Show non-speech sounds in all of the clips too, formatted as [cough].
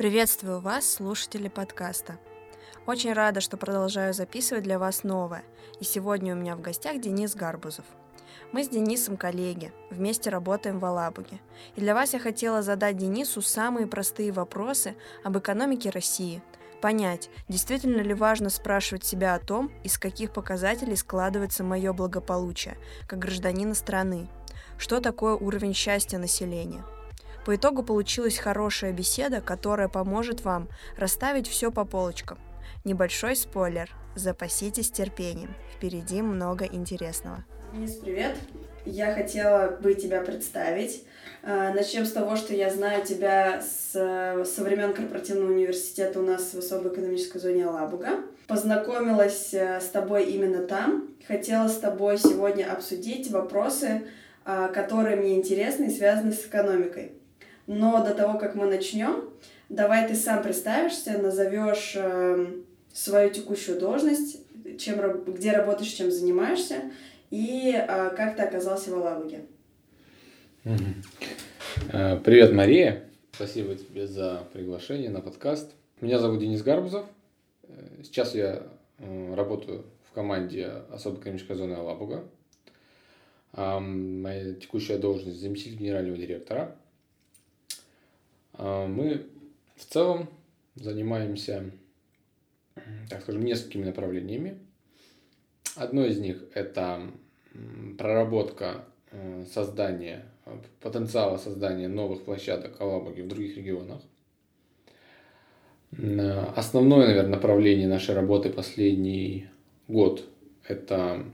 Приветствую вас, слушатели подкаста. Очень рада, что продолжаю записывать для вас новое. И сегодня у меня в гостях Денис Гарбузов. Мы с Денисом коллеги, вместе работаем в Алабуге. И для вас я хотела задать Денису самые простые вопросы об экономике России. Понять, действительно ли важно спрашивать себя о том, из каких показателей складывается мое благополучие, как гражданина страны. Что такое уровень счастья населения – по итогу получилась хорошая беседа, которая поможет вам расставить все по полочкам. Небольшой спойлер. Запаситесь терпением. Впереди много интересного. Денис, привет. Я хотела бы тебя представить. А, начнем с того, что я знаю тебя с, со времен корпоративного университета у нас в особой экономической зоне Алабуга. Познакомилась э, с тобой именно там. Хотела с тобой сегодня обсудить вопросы, а, которые мне интересны и связаны с экономикой. Но до того, как мы начнем, давай ты сам представишься, назовешь э, свою текущую должность, чем, где работаешь, чем занимаешься, и э, как ты оказался в Алабуге. Э, привет, Мария. Спасибо тебе за приглашение на подкаст. Меня зовут Денис Гарбузов. Э, сейчас я э, работаю в команде особой экономической зоны Алабуга. Моя текущая должность заместитель генерального директора – мы в целом занимаемся, так скажем, несколькими направлениями. Одно из них – это проработка э, создания, потенциала создания новых площадок Алабуги в других регионах. Основное, наверное, направление нашей работы последний год – это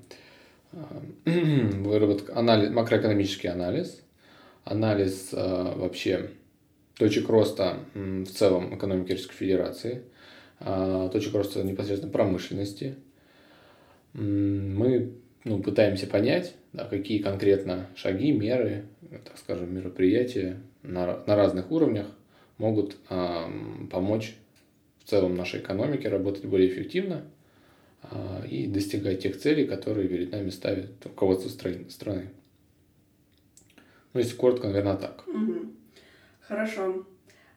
э, [clears throat] выработка, анализ, макроэкономический анализ, анализ э, вообще точек роста в целом экономики Российской Федерации, а, точек роста непосредственно промышленности. Мы ну, пытаемся понять, да, какие конкретно шаги, меры, так скажем, мероприятия на, на разных уровнях могут а, помочь в целом нашей экономике работать более эффективно а, и достигать тех целей, которые перед нами ставит руководство страны. Ну, если коротко, наверное, так. Угу. Хорошо.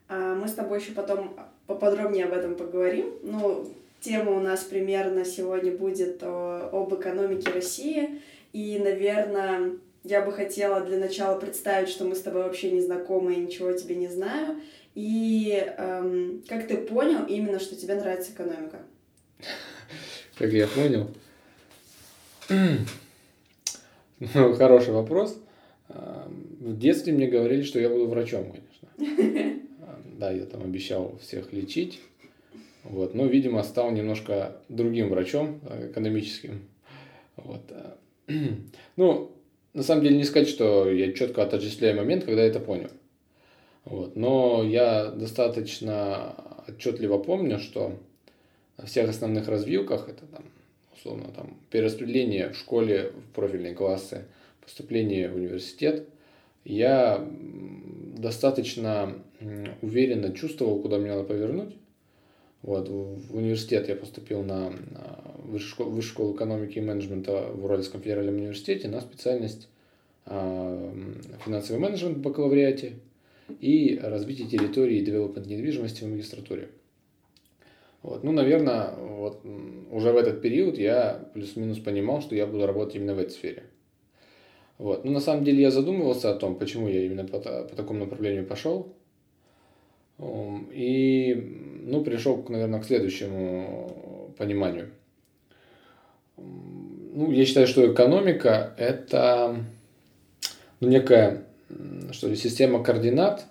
А мы с тобой еще потом поподробнее об этом поговорим. Ну, тема у нас примерно сегодня будет о, об экономике России. И, наверное, я бы хотела для начала представить, что мы с тобой вообще не знакомы и ничего тебе не знаю. И эм, как ты понял именно, что тебе нравится экономика? Как я понял? [clears throat] Ну, хороший вопрос. В детстве мне говорили, что я буду врачом. Да, я там обещал всех лечить. Вот. Но, видимо, стал немножко другим врачом э, экономическим. Вот. [clears throat] Ну, на самом деле не сказать, что я четко отождествляю момент, когда это понял. Вот. Но я достаточно отчетливо помню, что на всех основных развилках, это там, условно, там, перераспределение в школе в профильные классы, поступление в университет, я достаточно уверенно чувствовал, куда мне надо повернуть. Вот, в университет я поступил на высшую школу, высшую школу экономики и менеджмента в Уральском федеральном университете на специальность а, финансовый менеджмент в бакалавриате и развитие территории и девелопмент недвижимости в магистратуре. Вот. Ну, наверное, вот уже в этот период я плюс-минус понимал, что я буду работать именно в этой сфере. Вот. Ну, на самом деле я задумывался о том, почему я именно по, по такому направлению пошел. И, ну, пришел, наверное, к следующему пониманию. Ну, я считаю, что экономика – это ну, некая, что ли, система координат.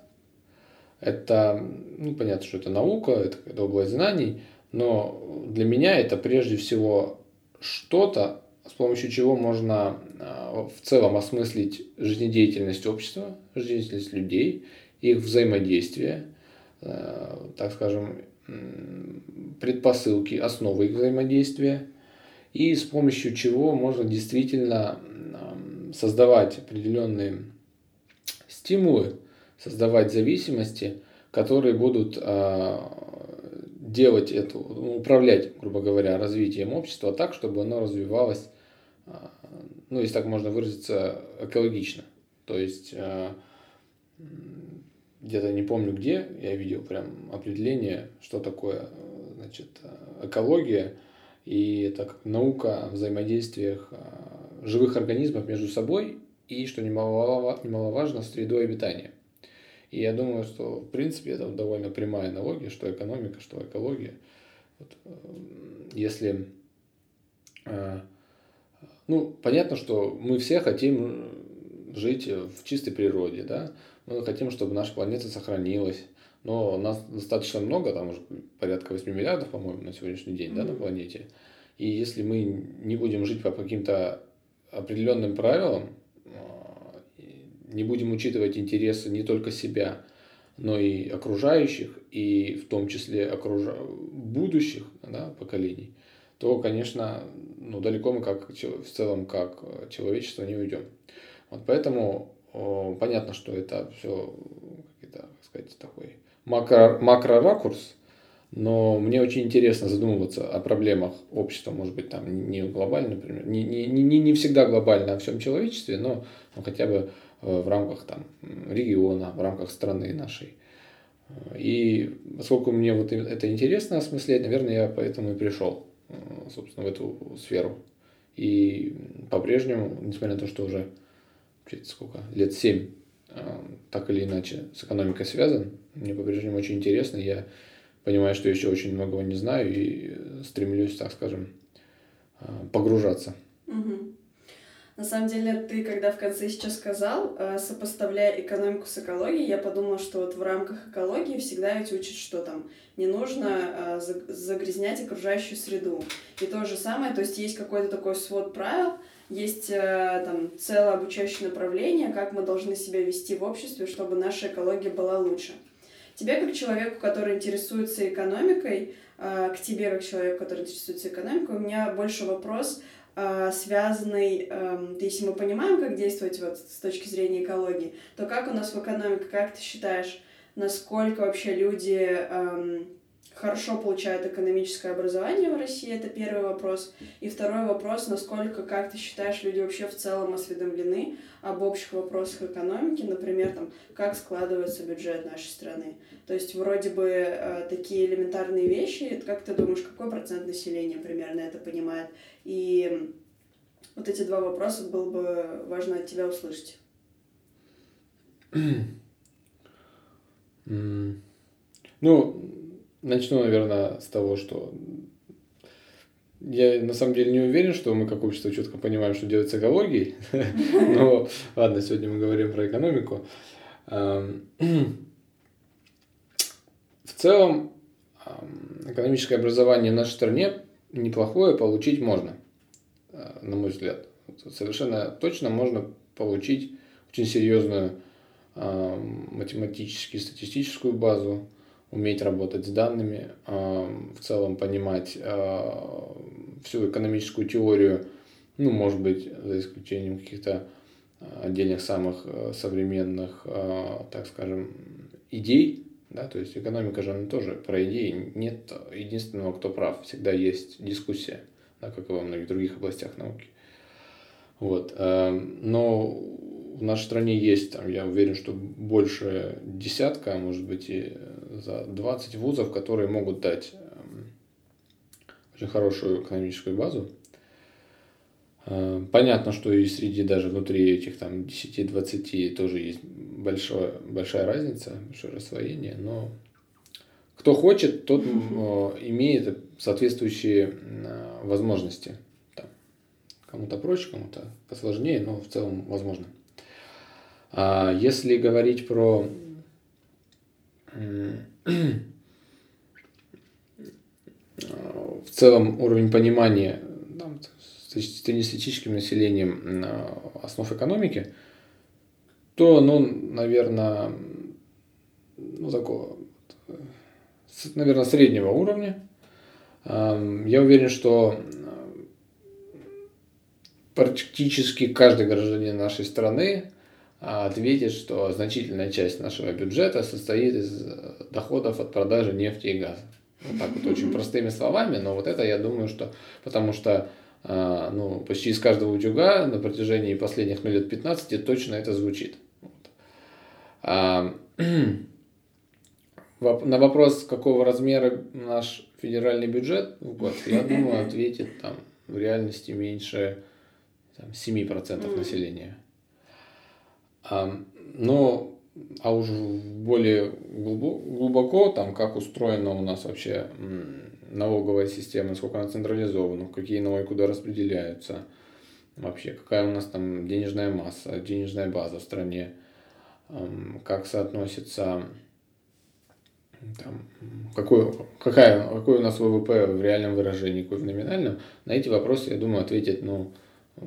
Это, ну, понятно, что это наука, это область знаний, но для меня это прежде всего что-то, с помощью чего можно а, в целом осмыслить жизнедеятельность общества, жизнедеятельность людей, их взаимодействие, а, так скажем, предпосылки, основы их взаимодействия, и с помощью чего можно действительно создавать определенные стимулы, создавать зависимости, которые будут а, делать это, управлять, грубо говоря, развитием общества так, чтобы оно развивалось ну, если так можно выразиться, экологично. То есть, а, где-то не помню где, я видел прям определение, что такое значит, экология, и это как наука о взаимодействиях живых организмов между собой и, что немаловажно, средой обитания. И я думаю, что в принципе это довольно прямая аналогия, что экономика, что экология. Вот, если ну, понятно, что мы все хотим жить в чистой природе, да, мы хотим, чтобы наша планета сохранилась, но нас достаточно много, там уже порядка 8 миллиардов, по-моему, на сегодняшний день, mm-hmm. да, на планете. И если мы не будем жить по каким-то определенным правилам, а, не будем учитывать интересы не только себя, но и окружающих, и в том числе окружа... будущих да, поколений, то, конечно, ну, далеко мы как в целом как человечество не уйдем. Вот поэтому о, понятно, что это все какой-то, как сказать, такой макро, макро-ракурс, но мне очень интересно задумываться о проблемах общества, может быть, там не глобально, например, не, не, не, не всегда глобально о всем человечестве, но ну, хотя бы э, в рамках там, региона, в рамках страны нашей. И поскольку мне вот это интересно осмыслять, наверное, я поэтому и пришел Э, собственно, в эту сферу. И по-прежнему, несмотря на то, что уже сколько, лет семь э, так или иначе с экономикой связан, мне по-прежнему очень интересно. Я понимаю, что еще очень многого не знаю и стремлюсь, так скажем, э, погружаться. Угу. На самом деле, ты когда в конце сейчас сказал, э, сопоставляя экономику с экологией, я подумала, что вот в рамках экологии всегда ведь учат, что там не нужно э, загрязнять окружающую среду. И то же самое, то есть есть какой-то такой свод правил, есть э, там целое обучающее направление, как мы должны себя вести в обществе, чтобы наша экология была лучше. Тебе, как человеку, который интересуется экономикой, к тебе, как человеку, который интересуется экономикой, у меня больше вопрос – связанный, эм, если мы понимаем, как действовать вот с точки зрения экологии, то как у нас в экономике, как ты считаешь, насколько вообще люди эм, хорошо получают экономическое образование в России, это первый вопрос. И второй вопрос, насколько, как ты считаешь, люди вообще в целом осведомлены об общих вопросах экономики, например, там, как складывается бюджет нашей страны. То есть вроде бы э, такие элементарные вещи, как ты думаешь, какой процент населения примерно это понимает? И вот эти два вопроса было бы важно от тебя услышать. Ну, начну, наверное, с того, что я на самом деле не уверен, что мы как общество четко понимаем, что делать с экологией. [laughs] Но ладно, сегодня мы говорим про экономику. В целом, экономическое образование в нашей стране неплохое получить можно, э, на мой взгляд. Совершенно точно можно получить очень серьезную математическую, статистическую базу, уметь работать с данными, в целом понимать всю экономическую теорию, ну, может быть, за исключением каких-то отдельных самых э, современных, так скажем, идей, да, то есть экономика же она тоже про идеи. Нет единственного, кто прав. Всегда есть дискуссия, да, как и во многих других областях науки. Вот. Эм, но в нашей стране есть, там, я уверен, что больше десятка, а может быть и за 20 вузов, которые могут дать эм, очень хорошую экономическую базу. Эм, понятно, что и среди даже внутри этих там 10-20 тоже есть большое, большая разница, большое рассвоение, но кто хочет, тот [laughs] имеет соответствующие возможности. Там, кому-то проще, кому-то посложнее, но в целом возможно. А если говорить про [clears throat] в целом уровень понимания там, среднестатистическим населением основ экономики, то, ну, наверное, ну, такого, наверное, среднего уровня. Я уверен, что практически каждый гражданин нашей страны а, ответит, что значительная часть нашего бюджета состоит из доходов от продажи нефти и газа. Вот так вот очень [laughs] простыми словами, но вот это я думаю, что потому что а, ну, почти из каждого утюга на протяжении последних ну, лет 15 точно это звучит. Вот. А, [clears throat] на вопрос, какого размера наш федеральный бюджет в год, я думаю, [laughs] ответит там в реальности меньше там, 7% mm. населения. Но а уже более глубоко, там, как устроена у нас вообще налоговая система, насколько она централизована, какие налоги куда распределяются, вообще какая у нас там денежная масса, денежная база в стране, как соотносится там, какой, какая, какой у нас ВВП в реальном выражении, какой в номинальном, на эти вопросы, я думаю, ответить ну, э,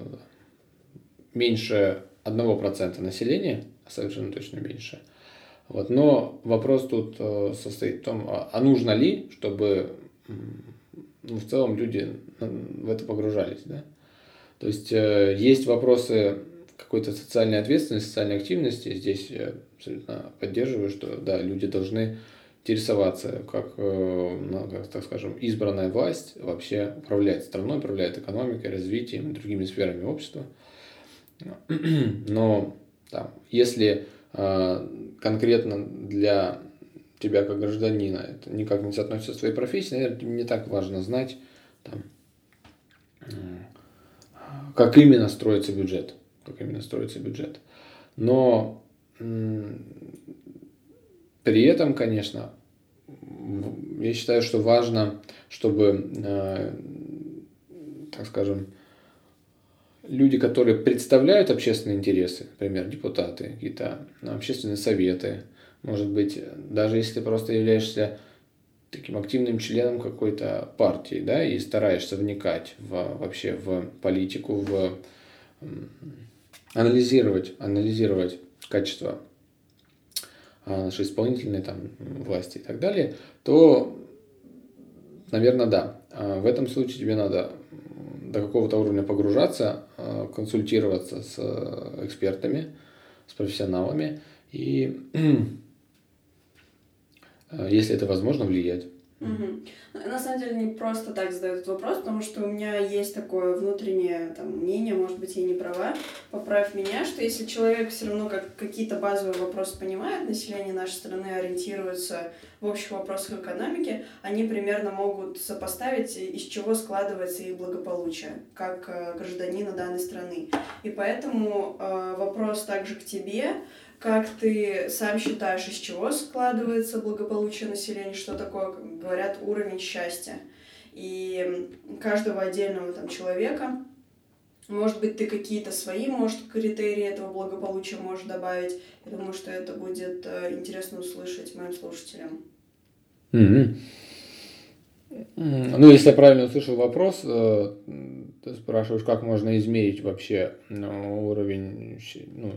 меньше 1% населения, совершенно точно меньше. Вот. Но вопрос тут э, состоит в том, а, а нужно ли, чтобы ну, в целом люди в это погружались. Да? То есть э, есть вопросы какой-то социальной ответственности, социальной активности. Здесь я абсолютно поддерживаю, что да, люди должны интересоваться, как, э, ну, так скажем, избранная власть вообще управляет страной, управляет экономикой, развитием другими сферами общества. Но там, если э, конкретно для тебя как гражданина это никак не соотносится с твоей профессией, наверное, не так важно знать, там, э, как именно строится бюджет. Как именно строится бюджет. Но при этом, конечно, я считаю, что важно, чтобы, э, так скажем, люди, которые представляют общественные интересы, например, депутаты, какие-то общественные советы, может быть, даже если ты просто являешься таким активным членом какой-то партии, да, и стараешься вникать в, вообще в политику, в анализировать, анализировать качество а, нашей исполнительной там, власти и так далее, то, наверное, да. А в этом случае тебе надо до какого-то уровня погружаться, а, консультироваться с экспертами, с профессионалами и, [clears throat] если это возможно, влиять. Угу. На самом деле не просто так задают этот вопрос, потому что у меня есть такое внутреннее там, мнение, может быть, я не права, поправь меня, что если человек все равно как, какие-то базовые вопросы понимает, население нашей страны ориентируется в общих вопросах экономики, они примерно могут сопоставить, из чего складывается их благополучие, как э, гражданина данной страны. И поэтому э, вопрос также к тебе, как ты сам считаешь, из чего складывается благополучие населения, что такое, говорят, уровень счастья? И каждого отдельного там человека, может быть, ты какие-то свои, может, критерии этого благополучия можешь добавить. Я думаю, что это будет э, интересно услышать моим слушателям. Mm-hmm. Ну, если я правильно услышал вопрос, э, ты спрашиваешь, как можно измерить вообще ну, уровень ну,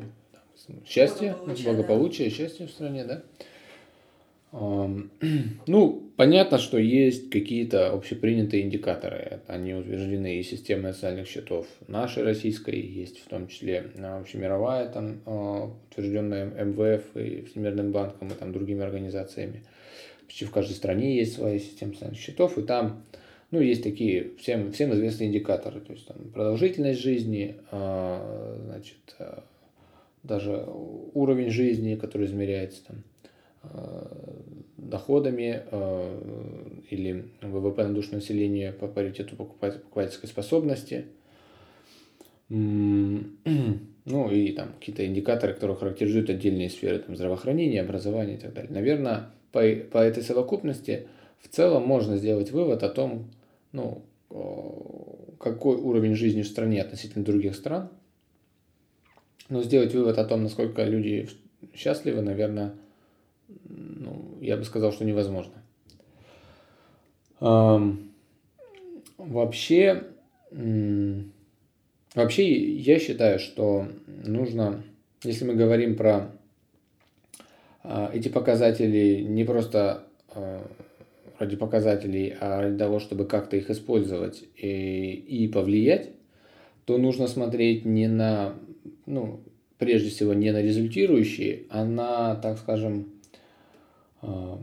счастье, благополучие, благополучие да. счастье в стране, да. [clears throat] Ну, понятно, что есть какие-то общепринятые индикаторы. Они утверждены и системой социальных счетов нашей российской, есть в том числе а, общемировая, там, а, утвержденная МВФ и Всемирным банком и там, другими организациями. Почти в каждой стране есть своя система социальных счетов, и там ну, есть такие всем, всем известные индикаторы, то есть там, продолжительность жизни, а, значит, даже уровень жизни, который измеряется там, э, доходами э, или ВВП на душу населения по паритету покупательской способности. [clears throat] Ну и там какие-то индикаторы, которые характеризуют отдельные сферы там, здравоохранения, образования и так далее. Наверное, по, по этой совокупности в целом можно сделать вывод о том, ну, какой уровень жизни в стране относительно других стран – но сделать вывод о том, насколько люди счастливы, наверное, ну, я бы сказал, что невозможно. Вообще, вообще я считаю, что нужно, если мы говорим про э, эти показатели не просто э, ради показателей, а ради того, чтобы как-то их использовать и, и повлиять, то нужно смотреть не на ну, прежде всего не на результирующие, а на, так скажем, э,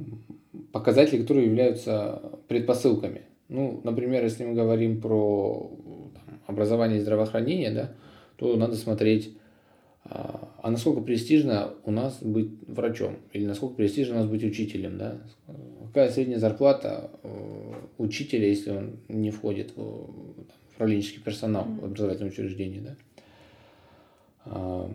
показатели, которые являются предпосылками. Ну, например, если мы говорим про там, образование и здравоохранение, да, то надо смотреть, а, а насколько престижно у нас быть врачом? Или насколько престижно у нас быть учителем, да? Какая средняя зарплата учителя, если он не входит в управленческий персонал в образовательном учреждении, да? А,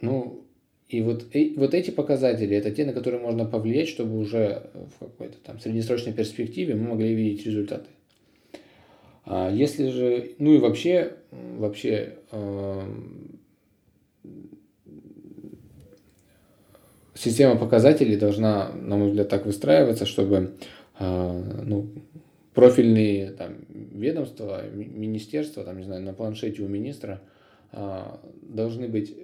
ну, и вот, и вот эти показатели, это те, на которые можно повлиять, чтобы уже в какой-то там среднесрочной перспективе мы могли видеть результаты. А если же, ну и вообще, вообще э, система показателей должна, на мой взгляд, так выстраиваться, чтобы э, ну, профильные там, ведомства, министерства, там, не знаю, на планшете у министра э, должны быть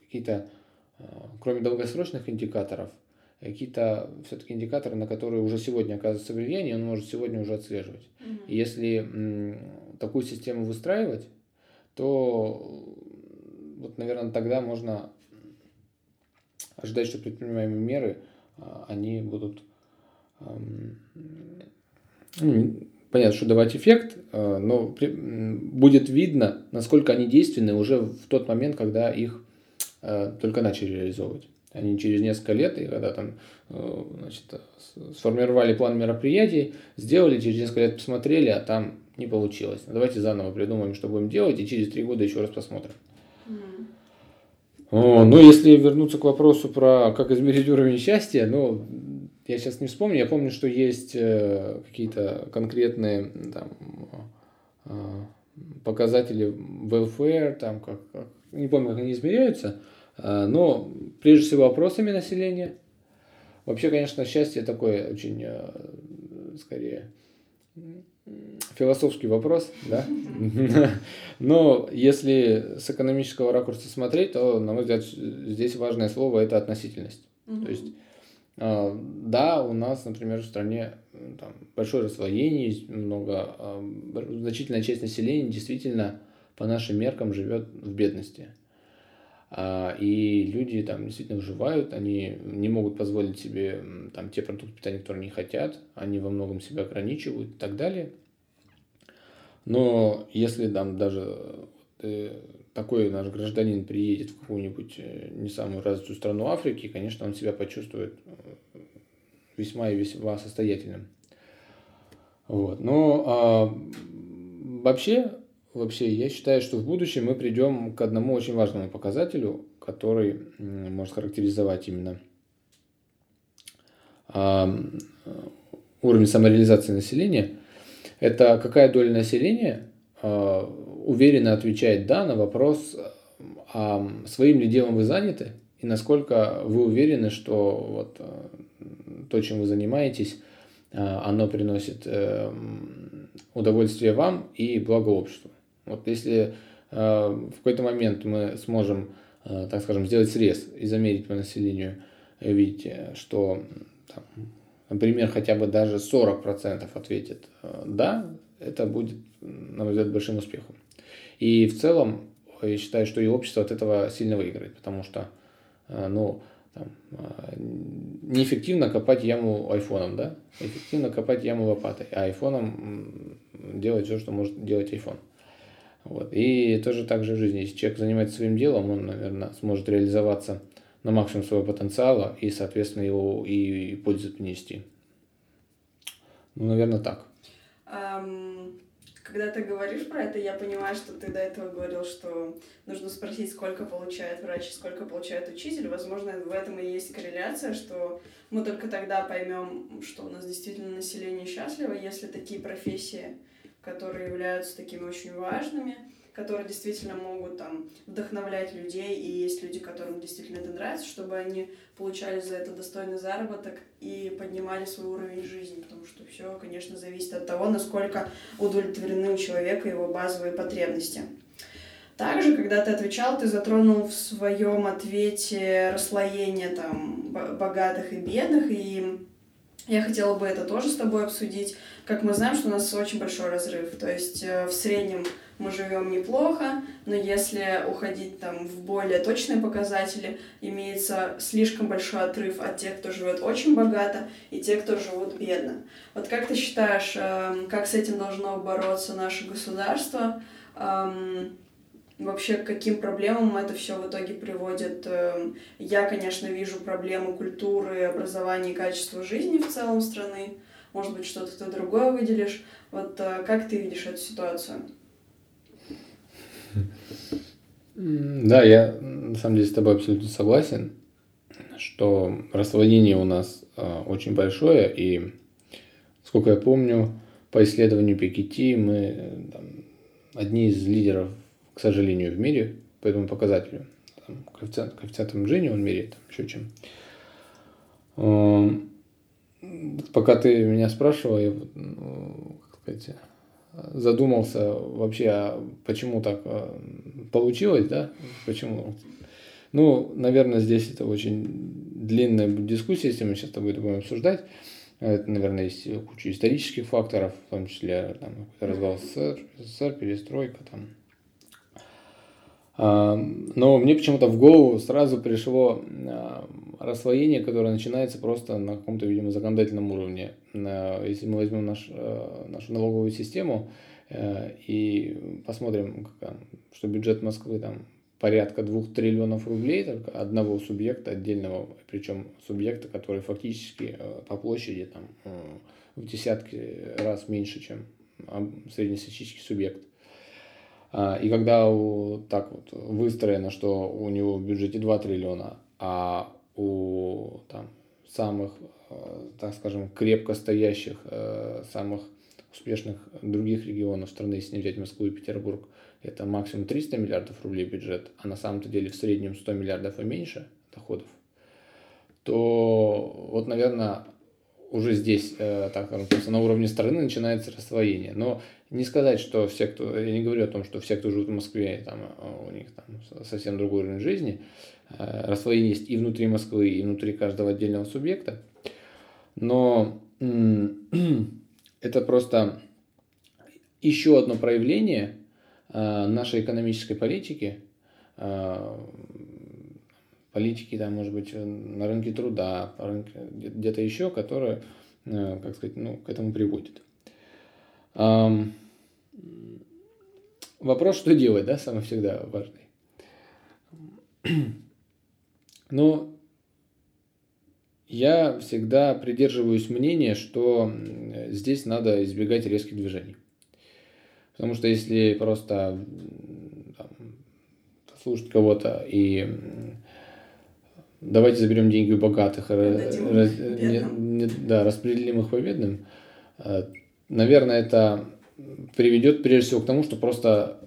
какие-то, кроме долгосрочных индикаторов, какие-то все-таки индикаторы, на которые уже сегодня оказывается влияние, он может сегодня уже отслеживать. Mm-hmm. И если такую систему выстраивать, то вот, наверное, тогда можно ожидать, что предпринимаемые меры, а, они будут ну, понятно, что давать эффект, а, но будет видно, насколько они действенны уже в тот момент, когда их а, только начали реализовывать. Они через несколько лет, и когда там значит, сформировали план мероприятий, сделали, через несколько лет посмотрели, а там не получилось. Давайте заново придумаем, что будем делать, и через три года еще раз посмотрим. Mm. О, ну, если вернуться к вопросу про как измерить уровень счастья, ну, я сейчас не вспомню, я помню, что есть э, какие-то конкретные там, э, показатели welfare, там, как, как, не помню, как они измеряются, э, но прежде всего опросами населения. Вообще, конечно, счастье такое очень, скорее, философский вопрос, да? [laughs] Но если с экономического ракурса смотреть, то, на мой взгляд, здесь важное слово – это относительность. То есть, да, у нас, например, в стране там, большое расслоение, много, а, значительная часть населения действительно по нашим меркам живет в бедности. А, и люди там действительно выживают, они не могут позволить себе там, те продукты питания, которые они хотят, они во многом себя ограничивают и так далее. Но если там даже э, такой наш гражданин приедет в какую-нибудь э, не самую развитую страну Африки, конечно, он себя почувствует э, весьма и весьма состоятельным. Вот. Но а, вообще вообще, я считаю, что в будущем мы придем к одному очень важному показателю, который может характеризовать именно уровень самореализации населения. Это какая доля населения а, уверенно отвечает «да» на вопрос, а своим ли делом вы заняты, и насколько вы уверены, что вот а, то, чем вы занимаетесь, а, оно приносит э, удовольствие вам и благо обществу. Вот если э, в какой-то момент мы сможем, э, так скажем, сделать срез и замерить по населению, видите, что, там, например, хотя бы даже 40% ответит э, «да», это будет, на мой взгляд, большим успехом. И в целом, я считаю, что и общество от этого сильно выиграет, потому что, ну, там, неэффективно копать яму айфоном, да, эффективно копать яму лопатой, а айфоном делать все, что может делать айфон. Вот. И тоже так же в жизни. Если человек занимается своим делом, он, наверное, сможет реализоваться на максимум своего потенциала и, соответственно, его и пользу принести. Ну, наверное, так. Um, когда ты говоришь про это, я понимаю, что ты до этого говорил, что нужно спросить, сколько получает врач сколько получает учитель. Возможно, в этом и есть корреляция, что мы только тогда поймем, что у нас действительно население счастливо, если такие профессии которые являются такими очень важными, которые действительно могут там вдохновлять людей, и есть люди, которым действительно это нравится, чтобы они получали за это достойный заработок и поднимали свой уровень жизни, потому что все, конечно, зависит от того, насколько удовлетворены у человека его базовые потребности. Также, когда ты отвечал, ты затронул в своем ответе расслоение там богатых и бедных, и я хотела бы это тоже с тобой обсудить. Как мы знаем, что у нас очень большой разрыв. То есть э, в среднем мы живем неплохо, но если уходить там в более точные показатели, имеется слишком большой отрыв от тех, кто живет очень богато, и тех, кто живут бедно. Вот как ты считаешь, эм, как с этим должно бороться наше государство? Эм, вообще к каким проблемам это все в итоге приводит. Эм, я, конечно, вижу проблему культуры, образования и качества жизни в целом страны. Может быть, что-то ты другое выделишь. Вот э, как ты видишь эту ситуацию? Да, я на самом деле с тобой абсолютно согласен, что расслоение у нас э, очень большое, и сколько я помню, по исследованию Пикетти мы э, там, одни из лидеров, к сожалению, в мире по этому показателю. Там, коэффициент, коэффициентом Джинни он меряет там, еще чем. Эм, пока ты меня спрашивал, я ну, как сказать, задумался вообще, а почему так э, получилось, да? Почему? Ну, наверное, здесь это очень длинная дискуссия, если мы сейчас с тобой это будем обсуждать. Это, наверное, есть куча исторических факторов, в том числе там, развал СССР, СССР, перестройка там. А, но мне почему-то в голову сразу пришло а, расслоение, которое начинается просто на каком-то, видимо, законодательном уровне. Если мы возьмем наш, а, нашу налоговую систему и посмотрим, что бюджет Москвы там порядка двух триллионов рублей только одного субъекта отдельного, причем субъекта, который фактически по площади там, в десятки раз меньше, чем среднестатистический субъект. А, и когда так вот выстроено, что у него в бюджете 2 триллиона, а у там, самых, э, так скажем, крепко стоящих, самых успешных других регионов страны, если не взять Москву и Петербург, это максимум 300 миллиардов рублей бюджет, а на самом-то деле в среднем 100 миллиардов и меньше доходов, то вот, наверное, уже здесь, э, так скажем, на уровне страны начинается рассвоение. Но не сказать, что все, кто... Я не говорю о том, что все, кто живут в Москве, там, э, у них там совсем другой уровень жизни. Э, рассвоение есть и внутри Москвы, и внутри каждого отдельного субъекта. Но [clears throat] это просто еще одно проявление нашей экономической политики, политики, там, может быть, на рынке труда, где-то еще, которая, э, как сказать, ну, к этому приводит. Вопрос, что делать, да, самый всегда важный. [clears throat] Но я всегда придерживаюсь мнения, что здесь надо избегать резких движений. Потому что если просто там, слушать кого-то и давайте заберем деньги у богатых, раз, не, не, да, распределим их по бедным, э, наверное, это приведет прежде всего к тому, что просто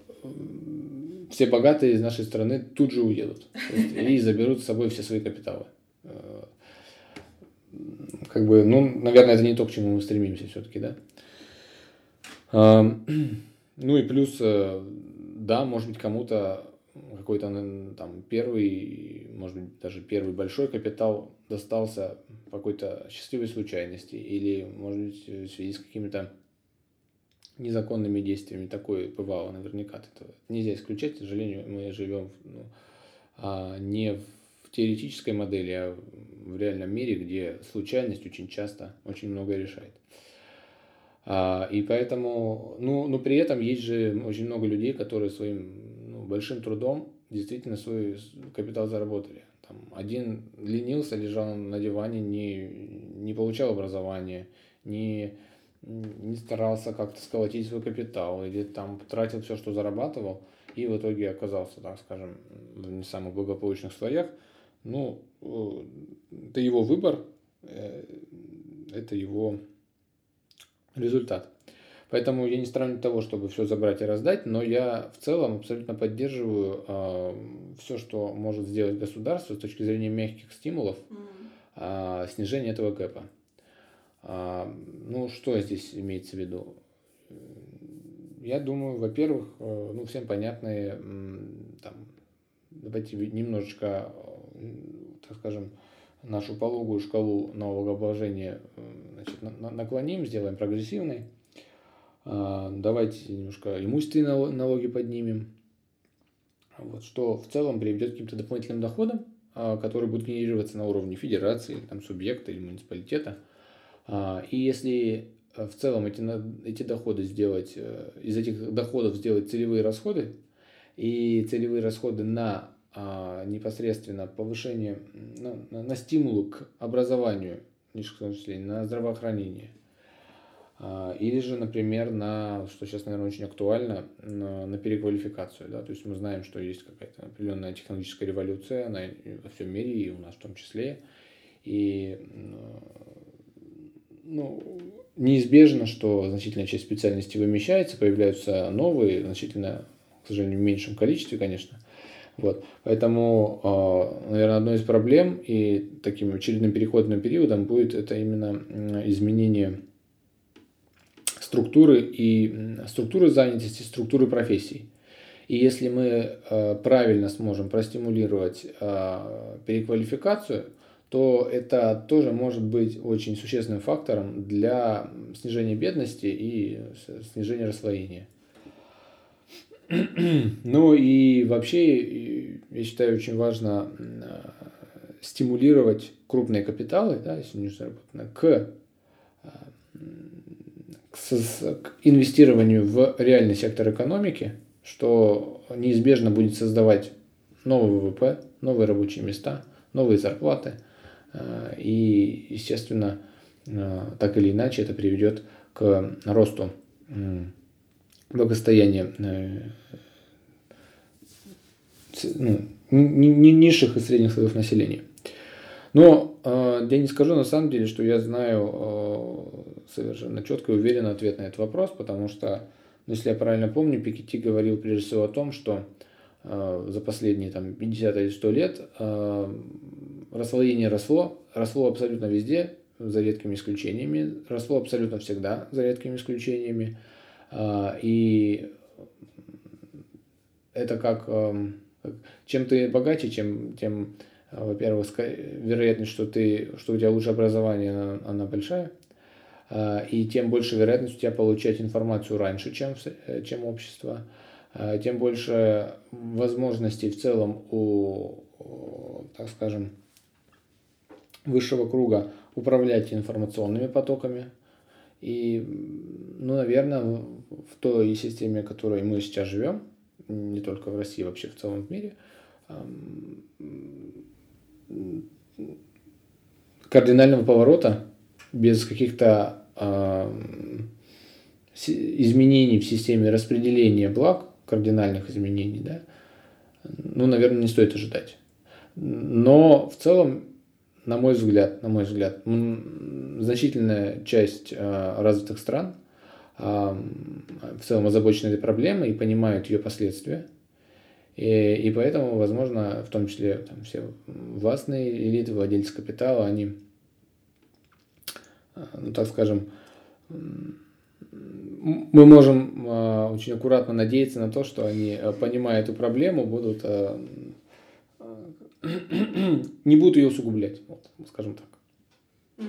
все богатые из нашей страны тут же уедут и заберут с собой все свои капиталы. Э, как бы, ну, наверное, это не то, к чему мы стремимся все-таки, да. [clears throat] Ну и плюс, э, да, может быть, кому-то какой-то там первый, может быть, даже первый большой капитал достался по какой-то счастливой случайности или, может быть, в связи с какими-то незаконными действиями. Такое бывало наверняка. Это нельзя исключать, к сожалению, мы живем ну, а не в теоретической модели, а в реальном мире, где случайность очень часто очень многое решает. А, и поэтому, ну, но при этом есть же очень много людей, которые своим большим трудом действительно свой капитал заработали. Там, один ленился, лежал на диване, не, не получал образование, не, не старался как-то сколотить свой капитал, или там тратил все, что зарабатывал, и в итоге оказался, так скажем, в не самых благополучных слоях. Ну, э, это его выбор, э, это его результат. Поэтому я не сторонник того, чтобы все забрать и раздать, но я в целом абсолютно поддерживаю э, а, все, что может сделать государство с точки зрения мягких стимулов, э, снижение этого гэпа. Э, ну, что здесь имеется в виду? Я думаю, во-первых, э, ну, всем понятные, э, там, давайте немножечко, э, так скажем, нашу пологую шкалу налогообложения значит, наклоним, сделаем прогрессивной. А, давайте немножко имущественные налоги поднимем. Вот, что в целом приведет к каким-то дополнительным доходам, а, которые будут генерироваться на уровне федерации, там, субъекта или муниципалитета. А, и если э, в целом эти, эти доходы сделать, э, из этих доходов сделать целевые расходы, и целевые расходы на непосредственно повышение, на, на, стимулу к образованию низших населения, на здравоохранение. А, или же, например, на, что сейчас, наверное, очень актуально, на, на переквалификацию. Да? То есть мы знаем, что есть какая-то определенная технологическая революция она во всем мире, и у нас в том числе. И ну, неизбежно, что значительная часть специальностей вымещается, появляются новые, значительно, к сожалению, в меньшем количестве, конечно. Вот. Поэтому, а, наверное, одной из проблем и таким очередным переходным периодом будет это именно изменение структуры и структуры занятости, структуры профессий. И если мы а, правильно сможем простимулировать а, переквалификацию – то это тоже может быть очень существенным фактором для снижения бедности и снижения расслоения. [clears throat] Ну и вообще, я считаю, очень важно стимулировать крупные капиталы, да, если не к, к инвестированию в реальный сектор экономики, что неизбежно будет создавать новый ВВП, новые рабочие места, новые зарплаты – Э, и, естественно, э, так или иначе это приведет к росту благосостояния э, ну, низших и средних слоев населения. Но я не скажу на самом деле, что я знаю совершенно четко и уверенно ответ на этот вопрос, потому что, ну, если я правильно помню, Пикетти говорил прежде всего о том, что за последние там, 50 или 100 лет расслоение росло, росло абсолютно везде, за редкими исключениями, росло абсолютно всегда, за редкими исключениями. А, и это как, чем ты богаче, чем, тем, во-первых, вероятность, что, ты, что у тебя лучше образование, она, она большая, и тем больше вероятность у тебя получать информацию раньше, чем, э, чем общество, а, тем больше возможностей в целом у, так скажем, высшего круга управлять информационными потоками. И, ну, наверное, в той системе, в которой мы сейчас живем, не только в России, вообще в целом в мире, кардинального поворота без каких-то изменений в системе распределения благ, кардинальных изменений, да, ну, наверное, не стоит ожидать. Но в целом на мой взгляд, на мой взгляд, значительная часть э, развитых стран э, в целом озабочена этой проблемой и понимают ее последствия. И, и поэтому, возможно, в том числе там, все властные элиты, владельцы капитала, они, ну так скажем, мы можем очень аккуратно надеяться на то, что они, понимая эту проблему, будут [clears throat] не буду ее усугублять, вот, скажем так.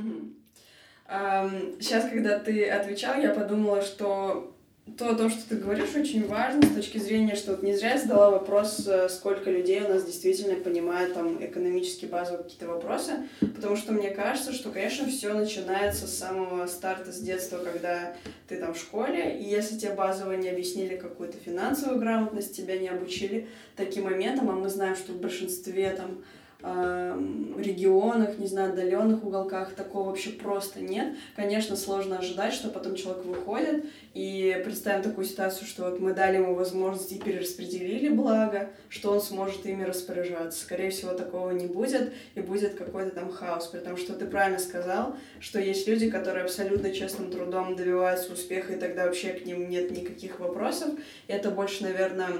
Сейчас, когда ты отвечал, я подумала, что то, о том, что ты говоришь, очень важно с точки зрения, что вот не зря я задала вопрос, э, сколько людей у нас действительно понимают там экономические базовые какие-то вопросы, потому что мне кажется, что, конечно, все начинается с самого старта, с детства, когда ты там в школе, и если тебе базово не объяснили какую-то финансовую грамотность, тебя не обучили таким моментам, а мы знаем, что в большинстве там регионах, не знаю, отдаленных уголках такого вообще просто нет. Конечно, сложно ожидать, что потом человек выходит, и представим такую ситуацию, что вот мы дали ему возможность и перераспределили благо, что он сможет ими распоряжаться. Скорее всего, такого не будет, и будет какой-то там хаос, потому что ты правильно сказал, что есть люди, которые абсолютно честным трудом добиваются успеха, и тогда вообще к ним нет никаких вопросов. И это больше, наверное,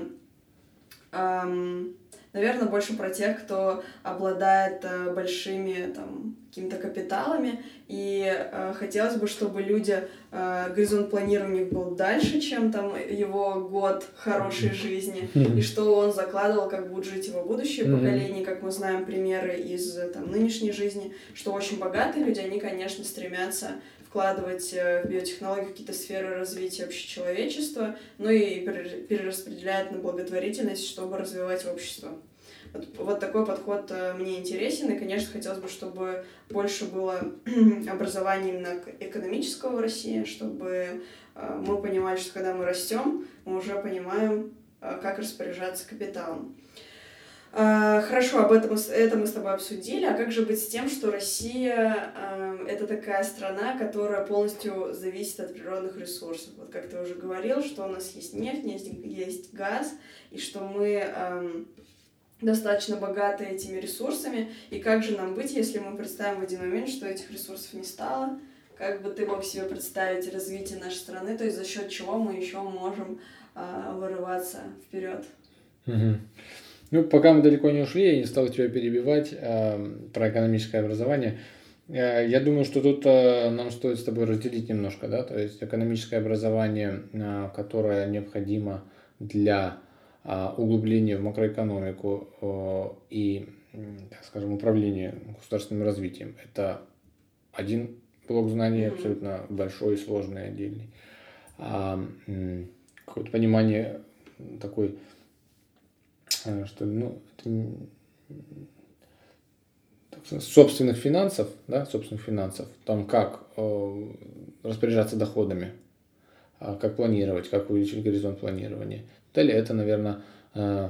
эм, наверное, больше про тех, кто обладает э, большими там какими-то капиталами, и э, хотелось бы, чтобы люди, э, горизонт планирования был дальше, чем там его год хорошей жизни, и что он закладывал, как будет жить его будущее поколение, как мы знаем примеры из там, нынешней жизни, что очень богатые люди, они, конечно, стремятся вкладывать э, в биотехнологии какие-то сферы развития общечеловечества, ну и перераспределяет на благотворительность, чтобы развивать общество. Вот, вот такой подход э, мне интересен, и, конечно, хотелось бы, чтобы больше было [clears throat] образования именно экономического в России, чтобы э, мы понимали, что когда мы растем, мы уже понимаем, как распоряжаться капиталом. Хорошо, об этом это мы с тобой обсудили. А как же быть с тем, что Россия э, это такая страна, которая полностью зависит от природных ресурсов? Вот как ты уже говорил, что у нас есть нефть, есть, есть газ, и что мы э, достаточно богаты этими ресурсами. И как же нам быть, если мы представим в один момент, что этих ресурсов не стало? Как бы ты мог себе представить развитие нашей страны, то есть за счет чего мы еще можем э, вырываться вперед? Угу. Ну, пока мы далеко не ушли, я не стал тебя перебивать э, про экономическое образование. Э, я думаю, что тут э, нам стоит с тобой разделить немножко, да, то есть экономическое образование, э, которое необходимо для э, углубления в макроэкономику э, и, так скажем, управления государственным развитием. Это один блок знаний, mm-hmm. абсолютно большой, сложный, отдельный. А, какое-то понимание такой что ну, это, собственных финансов, да, собственных финансов, там как э, распоряжаться доходами, э, как планировать, как увеличить горизонт планирования. Далее это, наверное, э,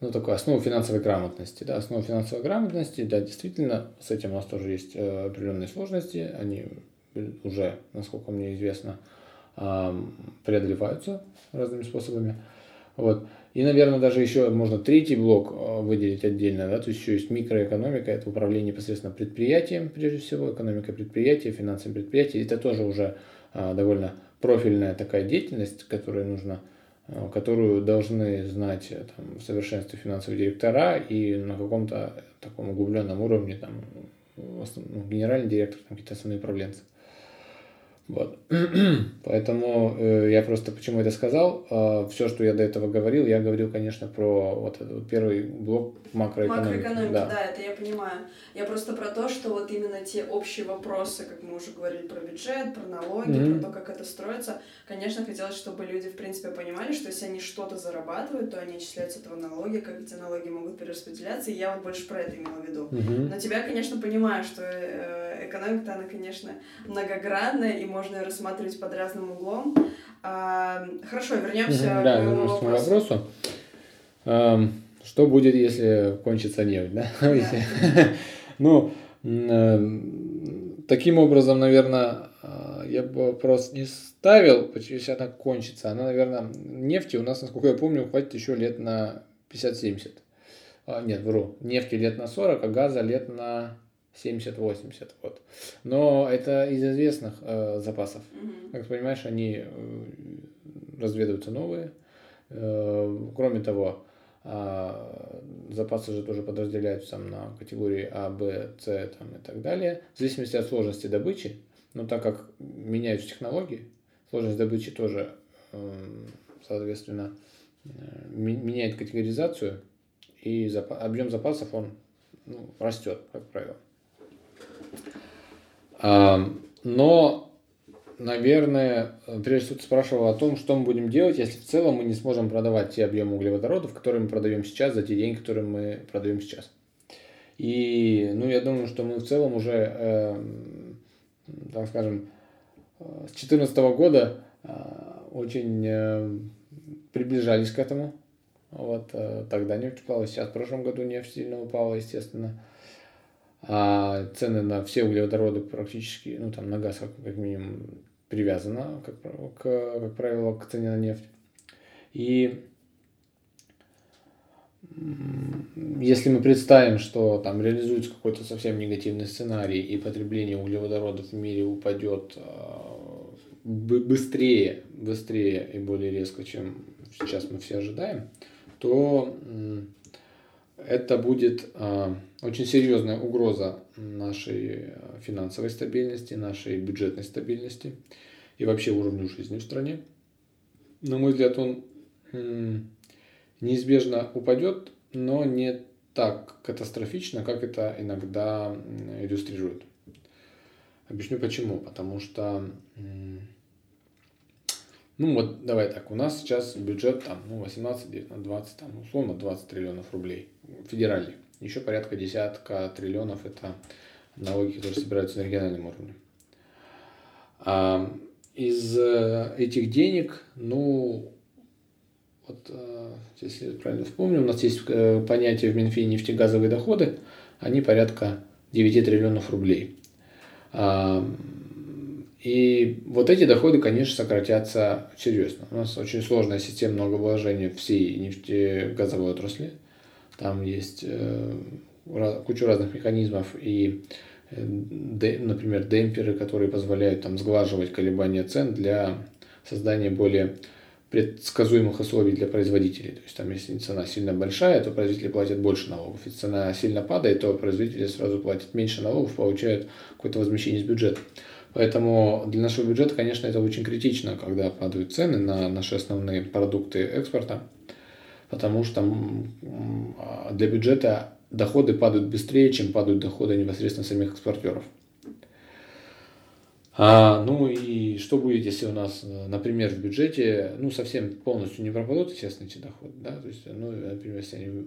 ну, такое основа финансовой грамотности. Да, основа финансовой грамотности, да, действительно, с этим у нас тоже есть э, определенные сложности, они уже, насколько мне известно, преодолеваются разными способами. Вот. И, наверное, даже еще можно третий блок э, выделить отдельно, да, то есть еще есть микроэкономика, это управление непосредственно предприятием, прежде всего, экономика предприятия, финансами предприятия. Это тоже уже а, довольно профильная такая деятельность, которую нужно э, которую должны знать там, в совершенстве финансовые директора и на каком-то таком углубленном уровне там, ну, генеральный директор, там, какие-то основные управленцы. Вот. [clears throat] Поэтому э, я просто почему это сказал. Э, все, что я до этого говорил, я говорил, конечно, про вот этот вот первый блок макроэкономики. Макроэкономики, да. да, это я понимаю. Я просто про то, что вот именно те общие вопросы, как мы уже говорили про бюджет, про налоги, mm-hmm. про то, как это строится, конечно, хотелось, чтобы люди, в принципе, понимали, что если они что-то зарабатывают, то они отчисляют с этого налоги, как эти налоги могут перераспределяться, и я вот больше про это имела в виду. Mm-hmm. Но тебя, конечно, понимаю, что э, экономика, она, конечно, многогранная, и можно ее рассматривать под разным углом. А, хорошо, вернемся mm-hmm, к да, моему вопросу. вопросу. Um, что будет, если кончится нефть, да? да. [laughs] ну, э, таким образом, наверное, э, я бы вопрос не ставил, если она кончится. Она, наверное, нефти у нас, насколько я помню, хватит еще лет на 50-70. А, нет, вру. Нефти лет на 40, а газа лет на 70-80. Вот. Но это из известных э, запасов. Mm-hmm. Как ты понимаешь, они э, разведываются новые. Э, кроме того, э, запасы же тоже подразделяются там, на категории А, Б, С там, и так далее. В зависимости от сложности добычи. Но так как меняются технологии, сложность добычи тоже, э, соответственно, э, меняет категоризацию, и запас, объем запасов он ну, растет, как правило. Но, наверное, прежде всего ты спрашивал о том, что мы будем делать, если в целом мы не сможем продавать те объемы углеводородов, которые мы продаем сейчас, за те деньги, которые мы продаем сейчас. И, ну, я думаю, что мы в целом уже, э, так скажем, э, с 2014 года э, очень э, приближались к этому. Вот э, тогда нефть упала, сейчас в прошлом году нефть сильно упала, естественно а цены на все углеводороды практически, ну там на газ как, как минимум привязана, как, к, как правило, к цене на нефть. И если мы представим, что там реализуется какой-то совсем негативный сценарий и потребление углеводородов в мире упадет а, быстрее, быстрее и более резко, чем сейчас мы все ожидаем, то это будет а, очень серьезная угроза нашей а, финансовой стабильности, нашей бюджетной стабильности и вообще уровню жизни в стране. На мой взгляд, он неизбежно упадет, но не так катастрофично, как это иногда иллюстрирует. Объясню почему. Потому что ну вот, давай так, у нас сейчас бюджет там, ну, 18, 19, 20, там, условно 20 триллионов рублей федеральный. Еще порядка десятка триллионов это налоги, которые собираются на региональном уровне. А из э, этих денег, ну, вот э, если я правильно вспомню, у нас есть э, понятие в Минфине нефтегазовые доходы, они порядка 9 триллионов рублей. А, и вот эти доходы, конечно, сократятся серьезно. У нас очень сложная система налогообложения всей нефтегазовой отрасли. Там есть э, куча разных механизмов и, э, например, демпферы, которые позволяют там сглаживать колебания цен для создания более предсказуемых условий для производителей. То есть там, если цена сильно большая, то производители платят больше налогов. Если цена сильно падает, то производители сразу платят меньше налогов, получают какое-то возмещение из бюджета. Поэтому для нашего бюджета, конечно, это очень критично, когда падают цены на наши основные продукты экспорта, потому что для бюджета доходы падают быстрее, чем падают доходы непосредственно самих экспортеров. А, ну и что будет, если у нас, например, в бюджете, ну, совсем полностью не пропадут, естественно, эти доходы, да, то есть, ну, например, если они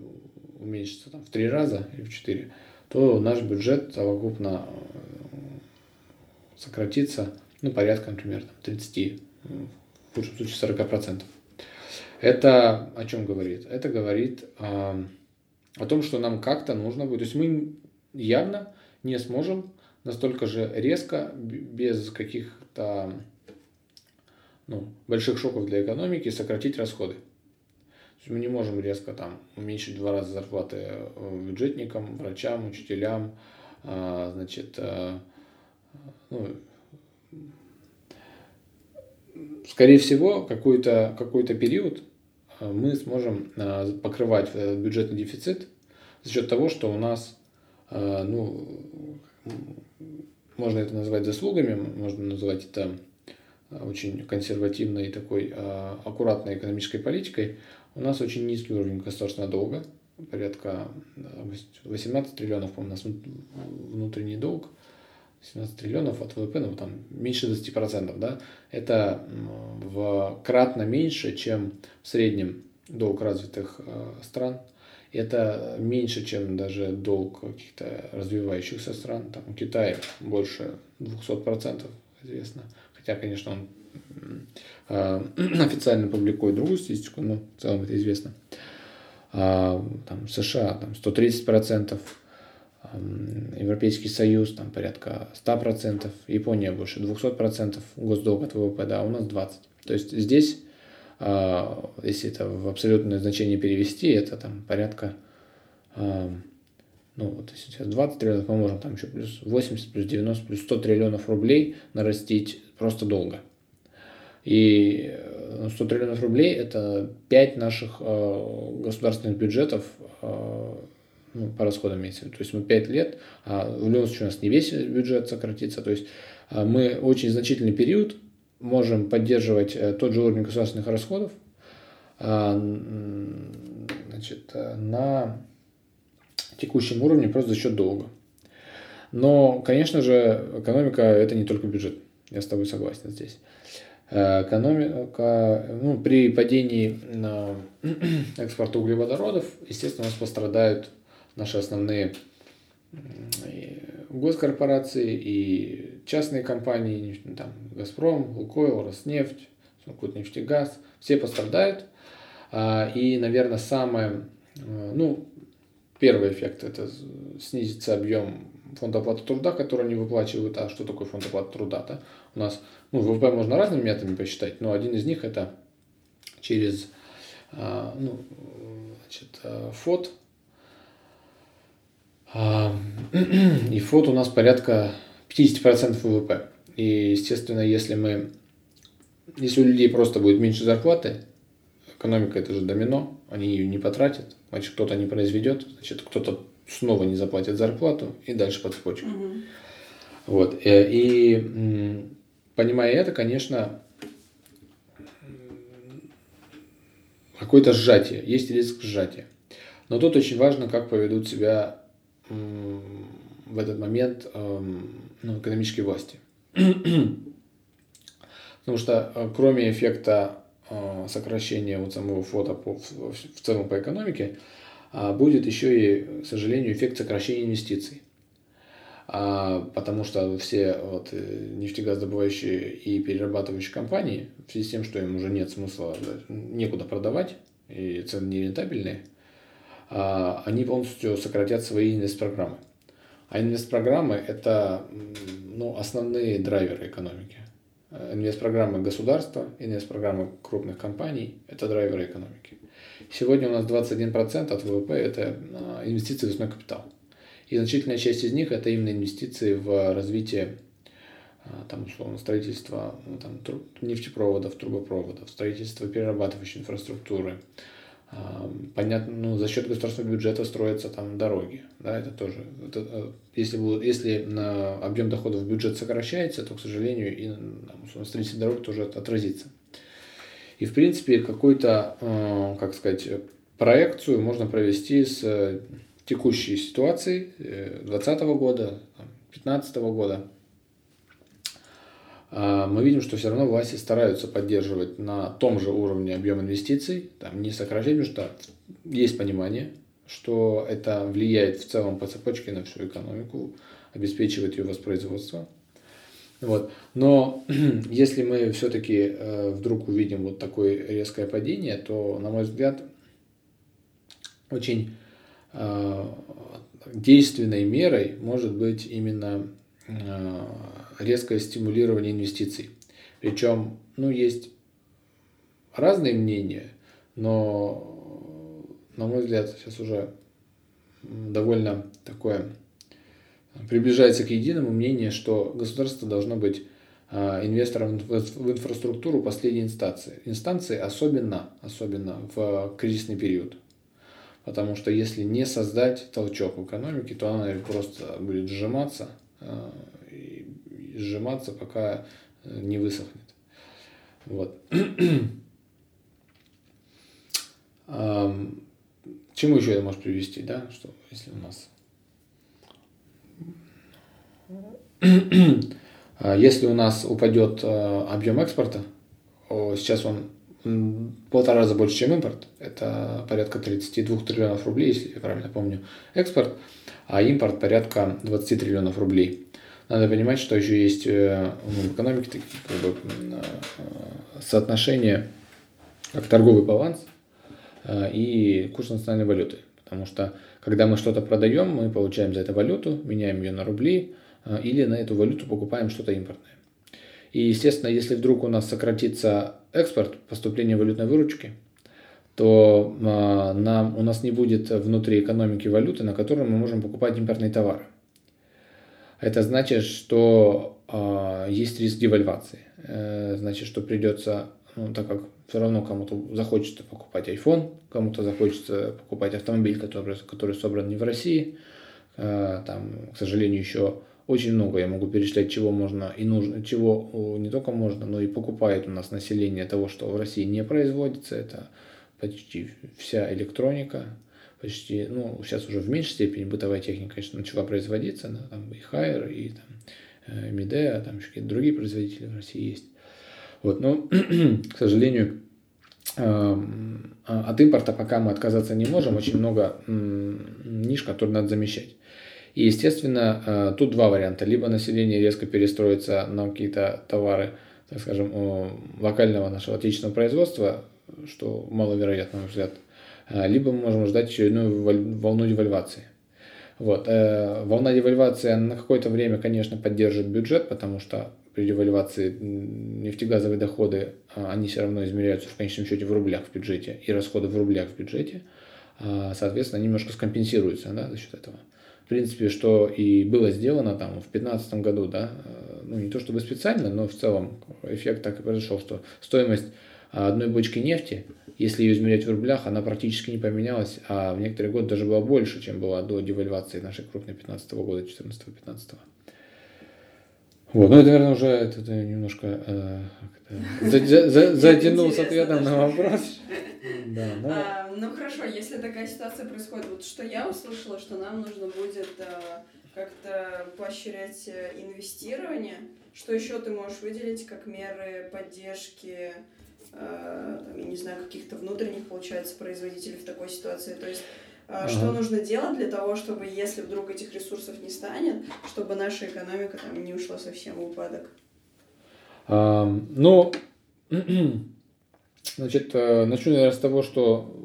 уменьшатся там в три раза или в четыре, то наш бюджет совокупно сократится, ну, порядка, например, 30, в худшем случае 40%. Это о чем говорит? Это говорит о, о том, что нам как-то нужно будет, то есть мы явно не сможем настолько же резко, без каких-то ну, больших шоков для экономики, сократить расходы. мы не можем резко там уменьшить в два раза зарплаты э, бюджетникам, врачам, учителям, а, значит, э, ну, скорее всего, какой-то какой период э, мы сможем э, покрывать бюджетный дефицит за счет того, что у нас, э, ну, можно это назвать заслугами, можно назвать это очень консервативной такой аккуратной экономической политикой, у нас очень низкий уровень государственного долга, порядка 18 триллионов, по-моему, у нас внутренний долг, 17 триллионов от ВВП, ну там меньше 20%, да, это в кратно меньше, чем в среднем долг развитых э, стран. Это меньше, чем даже долг каких-то развивающихся стран. Там у Китая больше 200% известно. Хотя, конечно, он э, [clears throat] официально публикует другую статистику, но в целом это известно. А, там США там 130%, Европейский Союз там порядка 100%, Япония больше 200% госдолг от ВВП, да, у нас 20%. То есть здесь, а, если это в абсолютное значение перевести, это там порядка, ну вот если сейчас 20 триллионов, мы можем там еще плюс 80, плюс 90, плюс 100 триллионов рублей нарастить просто долго. И 100 э, триллионов рублей – это 5 наших э, государственных бюджетов э, ну, по расходам виду. То есть мы 5 лет, а в любом случае у нас не весь бюджет сократится, то есть а, мы очень значительный период можем поддерживать э, тот же уровень государственных расходов а, значит, э, на текущем уровне просто за счет долга. Но, конечно же, экономика – это не только бюджет. Я с тобой согласен здесь. Э, экономика, ну, при падении [clears throat] экспорта углеводородов, естественно, у нас пострадают наши основные госкорпорации и частные компании, там, Газпром, Лукойл, Роснефть, Сургутнефтегаз, все пострадают. А, и, наверное, самое, э, ну, первый эффект – это снизится объем фонда оплаты труда, который они выплачивают. А что такое фонд оплаты труда? Да? У нас, ну, ВВП можно разными методами посчитать, но один из них – это через, а, ну, значит, э, ФОД, [clears throat] и фот у нас порядка 50% ВВП. И, естественно, если мы, если у людей просто будет меньше зарплаты, экономика это же домино, они ее не потратят, значит, кто-то не произведет, значит, кто-то снова не заплатит зарплату и дальше по цепочке. Угу. Вот. Э, и понимая это, конечно, какое-то сжатие, есть риск сжатия. Но тут очень важно, как поведут себя в этот момент ну, экономические власти. [clears throat] Потому что э, кроме эффекта э, сокращения вот самого фото по, в целом по экономике, а, будет еще и, к сожалению, эффект сокращения инвестиций. А, потому что все вот, э, нефтегазодобывающие и перерабатывающие компании, в связи с тем, что им уже нет смысла, некуда продавать, и цены нерентабельные, они полностью сократят свои инвест-программы. А инвест-программы – это ну, основные драйверы экономики. Инвест-программы государства, инвест-программы крупных компаний – это драйверы экономики. Сегодня у нас 21% от ВВП – это а, инвестиции в основной капитал. И значительная часть из них – это именно инвестиции в развитие а, там, условно, строительство ну, там, нефтепроводов, трубопроводов, строительство перерабатывающей инфраструктуры. Понятно, ну, за счет государственного бюджета строятся там дороги. Да, это тоже. Это, э, если, если на объем доходов в бюджет сокращается, то, к сожалению, и там, строительство дорог тоже отразится. И, в принципе, какую-то, э, как сказать, проекцию можно провести с э, текущей ситуацией 2020 года, 2015 года мы видим, что все равно власти стараются поддерживать на том же уровне объем инвестиций, там не потому что есть понимание, что это влияет в целом по цепочке на всю экономику, обеспечивает ее воспроизводство. Вот. Но [clears throat] если мы все-таки э, вдруг увидим вот такое резкое падение, то, на мой взгляд, очень э, действенной мерой может быть именно э, резкое стимулирование инвестиций. Причем, ну, есть разные мнения, но, на мой взгляд, сейчас уже довольно такое приближается к единому мнению, что государство должно быть а, инвестором в инфраструктуру последней инстанции. Инстанции особенно, особенно в кризисный период. Потому что если не создать толчок в экономике, то она просто будет сжиматься а, сжиматься, пока э, не высохнет. Вот. [clears throat] Чему еще это может привести, да, что если у нас... [clears throat] А если у нас упадет э, объем экспорта, сейчас он полтора раза больше, чем импорт, это порядка 32 триллионов рублей, если я правильно помню, экспорт, а импорт порядка 20 триллионов рублей надо понимать, что еще есть э, ну, в экономике такие как бы, э, соотношения, как торговый баланс э, и курс национальной валюты. Потому что когда мы что-то продаем, мы получаем за это валюту, меняем ее на рубли или на эту валюту покупаем что-то импортное. И, естественно, если вдруг у нас сократится экспорт, поступление валютной выручки, то нам, у нас не будет внутри экономики валюты, на которой мы можем покупать импортные товары это значит, что э, есть риск девальвации. Э, значит, что придется, ну, так как все равно кому-то захочется покупать iPhone, кому-то захочется покупать автомобиль, который, который собран не в России. Э, там, к сожалению, еще очень много я могу перечислять, чего можно и нужно, чего не только можно, но и покупает у нас население того, что в России не производится. Это почти вся электроника, почти, ну, сейчас уже в меньшей степени бытовая техника, конечно, начала производиться, да, там и Хайер, и там э, Мидеа, там еще какие-то другие производители в России есть. Вот, но, [clears throat] к сожалению, эм, а, от импорта пока мы отказаться не можем, очень много ниш, которые надо замещать. И, естественно, э, тут два варианта. Либо население резко перестроится на какие-то товары, так скажем, локального нашего отечественного производства, что маловероятно, на мой взгляд, либо мы можем ждать очередную волну девальвации. Вот. Э, волна девальвации на какое-то время, конечно, поддержит бюджет, потому что при девальвации нефтегазовые доходы, а, они все равно измеряются в конечном счете в рублях в бюджете, и расходы в рублях в бюджете, а, соответственно, немножко скомпенсируются да, за счет этого. В принципе, что и было сделано там в 2015 году, да, э, ну не то чтобы специально, но в целом эффект так и произошел, что стоимость одной бочки нефти если ее измерять в рублях, она практически не поменялась, а в некоторые годы даже была больше, чем была до девальвации нашей крупной 15 года, 14-15. Вот, ну это, наверное, уже это, это немножко э, за, за, затянул с ответом на вопрос. Да, да. [laughs] А, ну хорошо, если такая ситуация происходит, вот что я услышала, что нам нужно будет а, как-то поощрять э, инвестирование. Что еще ты можешь выделить как меры поддержки Э, там, я не знаю, каких-то внутренних, получается, производителей в такой ситуации. То есть э, Ага. Что нужно делать для того, чтобы, если вдруг этих ресурсов не станет, чтобы наша экономика там не ушла совсем в упадок? А, ну, [clears throat] Значит, э, начну, наверное, с того, что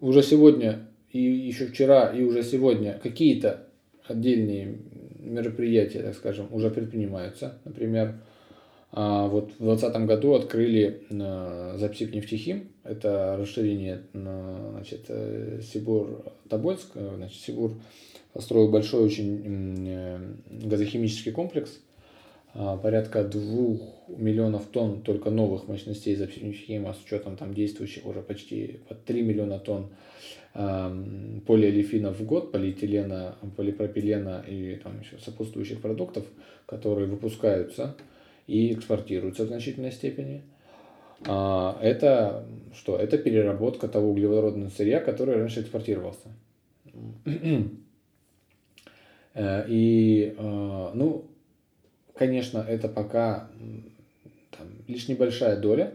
уже сегодня и еще вчера, и уже сегодня какие-то отдельные мероприятия, так скажем, уже предпринимаются. Например, вот в 2020 году открыли э, Запсип нефтехим, это расширение значит, э, Сибур-Тобольск, значит, Сибур построил большой очень газохимический комплекс – а, порядка 2 миллионов тонн только новых мощностей запчастей с учетом там действующих уже почти под 3 миллиона тонн полиолефина в год, полиэтилена, полипропилена и там еще сопутствующих продуктов, которые выпускаются и экспортируются в значительной степени. А, это что? Это переработка того углеводородного сырья, который раньше экспортировался. Э, и, а, ну, Конечно, это пока там, лишь небольшая доля,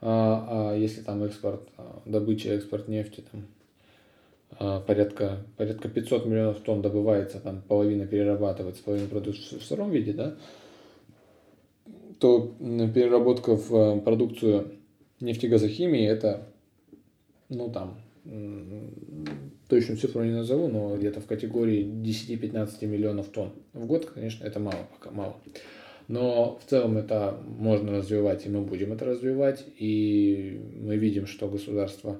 а, а если там экспорт, а, добыча, экспорт нефти, там, порядка, порядка 500 миллионов тонн добывается, там половина перерабатывается, половина продукции в сыром виде, да, то переработка в э, продукцию нефтегазохимии это, ну там, точную цифру не назову, но где-то в категории 10-15 миллионов тонн в год, конечно, это мало, пока мало. Но в целом это можно развивать, и мы будем это развивать. И мы видим, что государство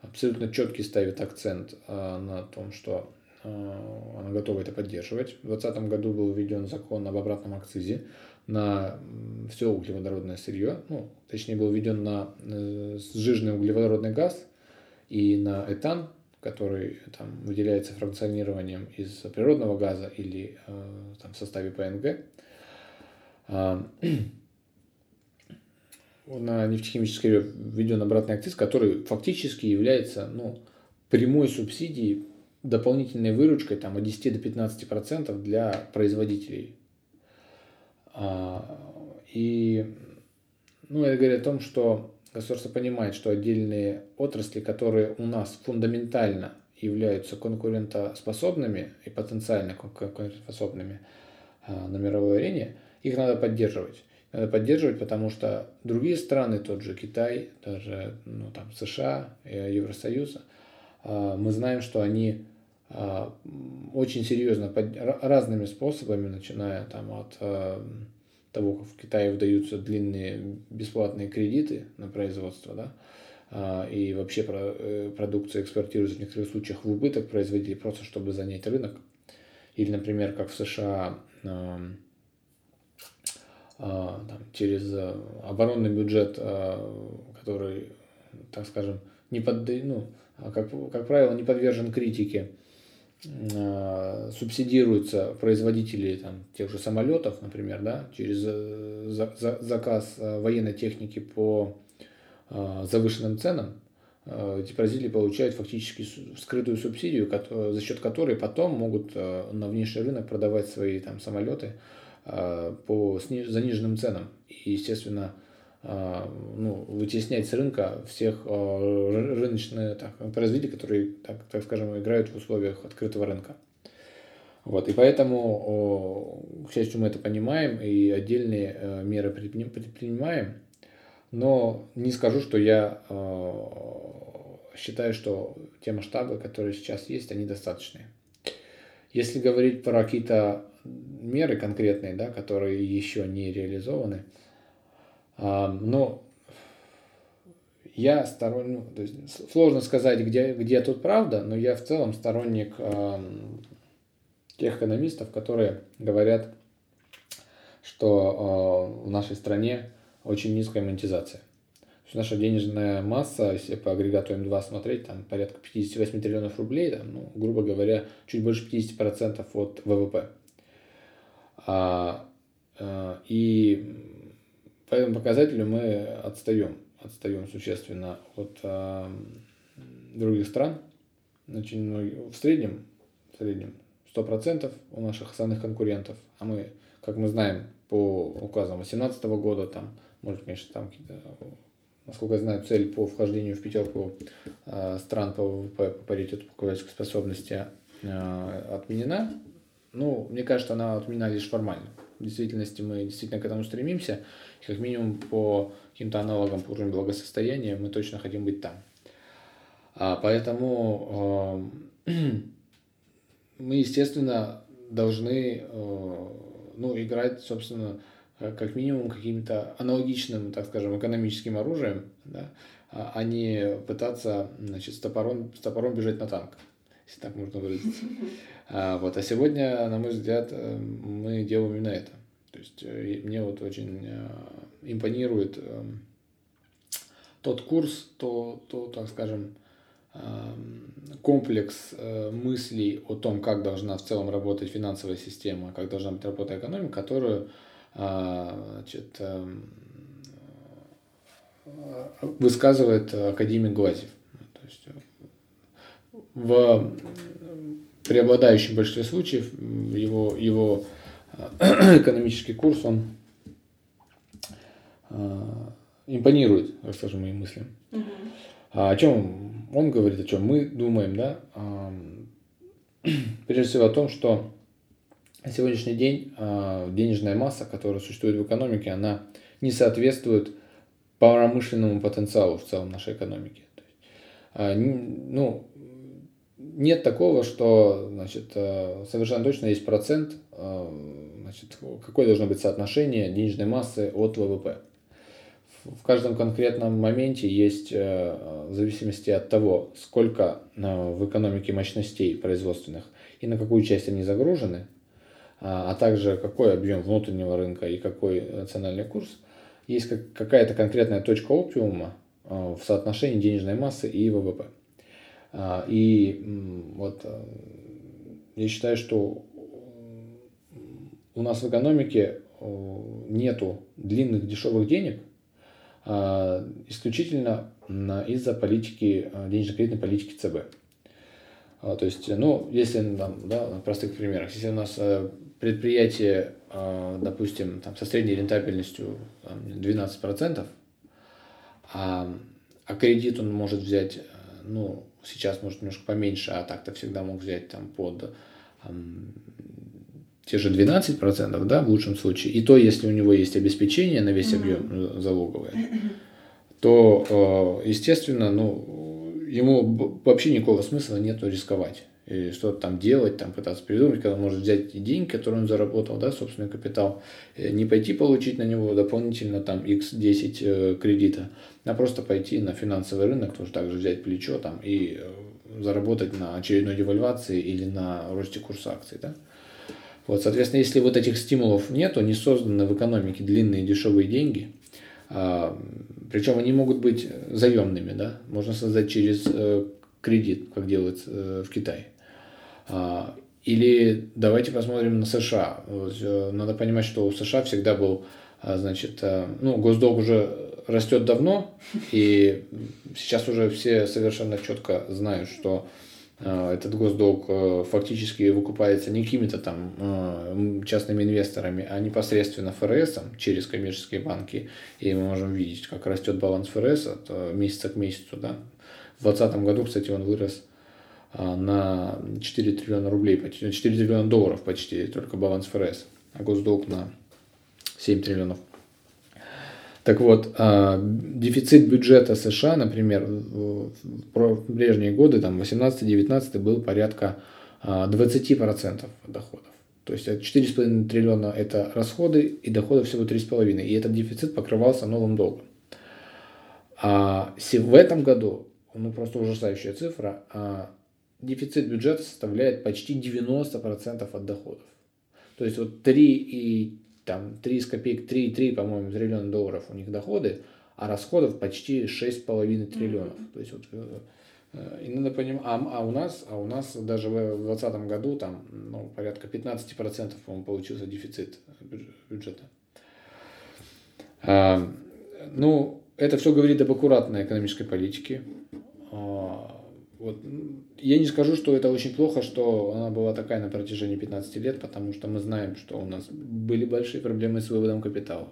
абсолютно четкий ставит акцент а, на том, что а, оно готово это поддерживать. В 2020 году был введен закон об обратном акцизе на все углеводородное сырье, ну, точнее был введен на э, сжиженный углеводородный газ и на этан, который там, выделяется фракционированием из природного газа или э, там, в составе ПНГ. А, [clears throat] на нефтехимическое введен обратный акциз, который фактически является ну, прямой субсидией, дополнительной выручкой там, от 10 до 15 процентов для производителей. А, и ну, это говорит о том, что государство понимает, что отдельные отрасли, которые у нас фундаментально являются конкурентоспособными и потенциально конкурентоспособными а, на мировой арене, их надо поддерживать. Надо поддерживать, потому что другие страны, тот же Китай, даже ну, там, США, Евросоюз, а, мы знаем, что они очень серьезно, под, разными способами, начиная там, от того, как в Китае выдаются длинные бесплатные кредиты на производство, да, а, и вообще э, продукция экспортируется в некоторых случаях в убыток производителей, просто чтобы занять рынок. Или, например, как в США, а, там, через э, оборонный бюджет, а, который, так скажем, не под, ну, как, как правило, не подвержен критике, Э, субсидируются производители там, тех же самолетов, например, да, через э, за, за, заказ э, военной техники по завышенным ценам, эти производители получают фактически скрытую субсидию, за счет которой потом могут на внешний рынок продавать свои там, самолеты по заниженным ценам. И, естественно, ну, вытеснять с рынка всех а, рыночных так, производителей, которые, так, так скажем, играют в условиях открытого рынка. Вот, и поэтому, к счастью, мы это понимаем и отдельные э, меры предпринимаем, но не скажу, что я а, считаю, что те масштабы, которые сейчас есть, они достаточные. Если говорить про какие-то меры конкретные, да, которые еще не реализованы, но я сторонник, ну, то есть сложно сказать, где, где тут правда, но я в целом сторонник тех экономистов, которые говорят, что в нашей стране очень низкая монетизация. То есть наша денежная масса, если по агрегату М2 смотреть, там порядка 58 триллионов рублей, там, ну, грубо говоря, чуть больше 50% от ВВП. А, а, и по этому показателю мы отстаем, отстаем существенно от э, других стран. Значит, ну, в среднем, в среднем 100% у наших основных конкурентов, а мы, как мы знаем, по указам 2018 года, там, может, конечно, там какие-то, насколько я знаю, цель по вхождению в пятерку э, стран по ВВП, по паритету покупательской способности э, отменена. Ну, мне кажется, она отменена лишь формально в действительности мы действительно к этому стремимся, как минимум по каким-то аналогам по уровню благосостояния мы точно хотим быть там. А поэтому э, [clears throat] мы, естественно, должны э, ну, играть, собственно, как минимум каким-то аналогичным, так скажем, экономическим оружием, да, а не пытаться значит, с, топором, с топором бежать на танк, если так можно выразиться. [laughs] А, вот. а сегодня, на мой взгляд, э, мы делаем именно это. То есть э, мне вот очень э, импонирует тот курс, то, то так скажем, комплекс мыслей о том, как должна в целом работать финансовая система, как должна быть работать экономика, которую значит, высказывает академик Глазев. То есть в преобладающем большинстве случаев его, его [clears throat] экономический курс, он импонирует, скажем, моим мыслям. Угу. А о чем он говорит, о чем мы думаем, да? [clears throat] Прежде всего о том, что на сегодняшний день денежная масса, которая существует в экономике, она не соответствует промышленному потенциалу в целом нашей экономики. ну, нет такого, что значит, э, совершенно точно есть процент, э, значит, какое должно быть соотношение денежной массы от ВВП. В каждом конкретном моменте есть, э, в зависимости от того, сколько в экономике мощностей производственных и на какую часть они загружены, а также какой объем внутреннего рынка и какой национальный курс, есть какая-то конкретная точка оптимума в соотношении денежной массы и ВВП. А, и вот э, я считаю, что у нас в экономике нету длинных дешевых денег а, исключительно из-за политики, э, денежно-кредитной политики ЦБ. А, то есть, ну, если там, да, на простых примерах, если у нас э, предприятие, допустим, там, со средней рентабельностью 12%, а, а кредит он может взять, ну, сейчас может немножко поменьше, а так-то всегда мог взять там под те же 12%, да, в лучшем случае, и то, если у него есть обеспечение на весь объем mm-hmm. залоговое, то, э, естественно, ну, ему вообще никакого смысла нету рисковать что-то там делать, там пытаться придумать, когда он может взять деньги, которые он заработал, да, собственный капитал, э, не пойти получить на него дополнительно там x10 э, кредита, а просто пойти на финансовый рынок, тоже также взять плечо там и э, заработать на очередной девальвации или на росте курса акций, да. Вот, соответственно, если вот этих стимулов нету, не созданы в экономике длинные дешевые деньги, а, причем они могут быть заемными, да, можно создать через кредит, как делают в Китае. А, или давайте посмотрим на США. Э, надо понимать, что у США всегда был, а, значит, э, ну, госдолг уже растет давно, и сейчас уже все совершенно четко знают, что э, этот госдолг фактически выкупается не какими-то там частными инвесторами, а непосредственно ФРС через коммерческие банки. И мы можем видеть, как растет баланс ФРС от месяца к месяцу. Да? В 2020 году, кстати, он вырос на 4 триллиона рублей, 4 триллиона долларов почти, только баланс ФРС, а госдолг на 7 триллионов. Так вот, а, дефицит бюджета США, например, в прежние годы, там 18-19 был порядка 20% а, доходов. То есть 4,5 триллиона это расходы и доходы всего 3,5. И этот дефицит покрывался новым долгом. А в этом году, ну просто ужасающая цифра, дефицит бюджета составляет почти 90% от доходов. То есть вот 3 и там 3 с копеек, 3,3, по-моему, триллиона долларов у них доходы, а расходов почти 6,5 триллионов. Mm-hmm. То есть вот э, и надо понимать, а, а у нас, а у нас даже в 2020 году там ну, порядка 15% по-моему, получился дефицит бюджета. А, ну, это все говорит об аккуратной экономической политике. А, вот. Я не скажу, что это очень плохо, что она была такая на протяжении 15 лет, потому что мы знаем, что у нас были большие проблемы с выводом капиталов,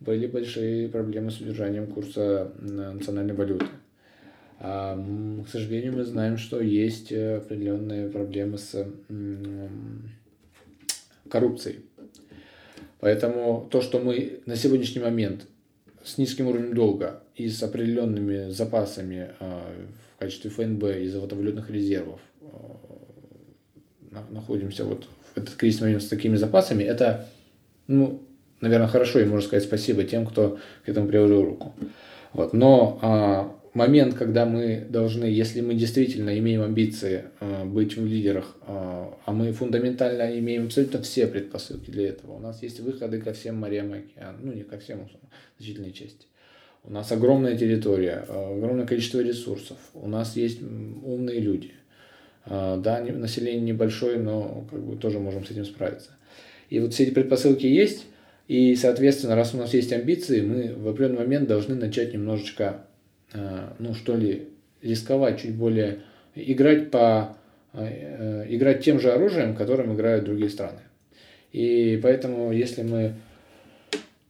были большие проблемы с удержанием курса национальной валюты. А, к сожалению, мы знаем, что есть определенные проблемы с коррупцией. Поэтому то, что мы на сегодняшний момент с низким уровнем долга и с определенными запасами э, в качестве ФНБ и золотовалютных резервов э, находимся вот в этот кризисный момент с такими запасами, это, ну, наверное, хорошо, и можно сказать спасибо тем, кто к этому приложил руку. Вот. Но а, момент, когда мы должны, если мы действительно имеем амбиции э, быть в лидерах, э, а мы фундаментально имеем абсолютно все предпосылки для этого. У нас есть выходы ко всем морям и океанам, ну не ко всем, значительной части. У нас огромная территория, э, огромное количество ресурсов. У нас есть умные люди. Э, да, население небольшое, но как бы тоже можем с этим справиться. И вот все эти предпосылки есть, и, соответственно, раз у нас есть амбиции, мы в определенный момент должны начать немножечко Э, ну что ли, рисковать чуть более, играть по играть тем же оружием, которым играют другие страны. И поэтому, если мы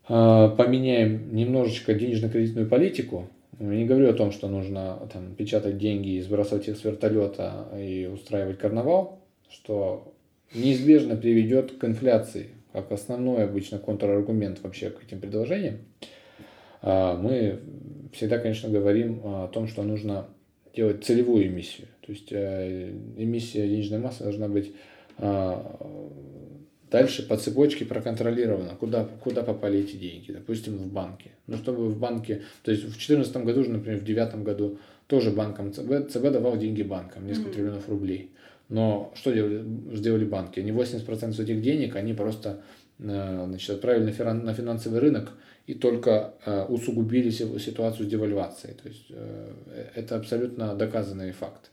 поменяем немножечко денежно-кредитную политику, я не говорю о том, что нужно там, печатать деньги и сбрасывать их с вертолета и устраивать карнавал, что неизбежно приведет к инфляции, как основной обычно контраргумент вообще к этим предложениям. Мы всегда, конечно, говорим о том, что нужно делать целевую эмиссию. То есть э, эмиссия денежной массы должна быть дальше по цепочке проконтролирована, куда, куда попали эти деньги, допустим, в банке. Ну, чтобы в банке, то есть в 2014 году, например, в 2009 году тоже банкам ЦБ, ЦБ давал деньги банкам, несколько mm-hmm. триллионов рублей. Но что делали, сделали банки? Они 80% этих денег, они просто э, значит, отправили на финансовый рынок и только э, усугубили ситуацию с девальвацией. То есть э, это абсолютно доказанный факт.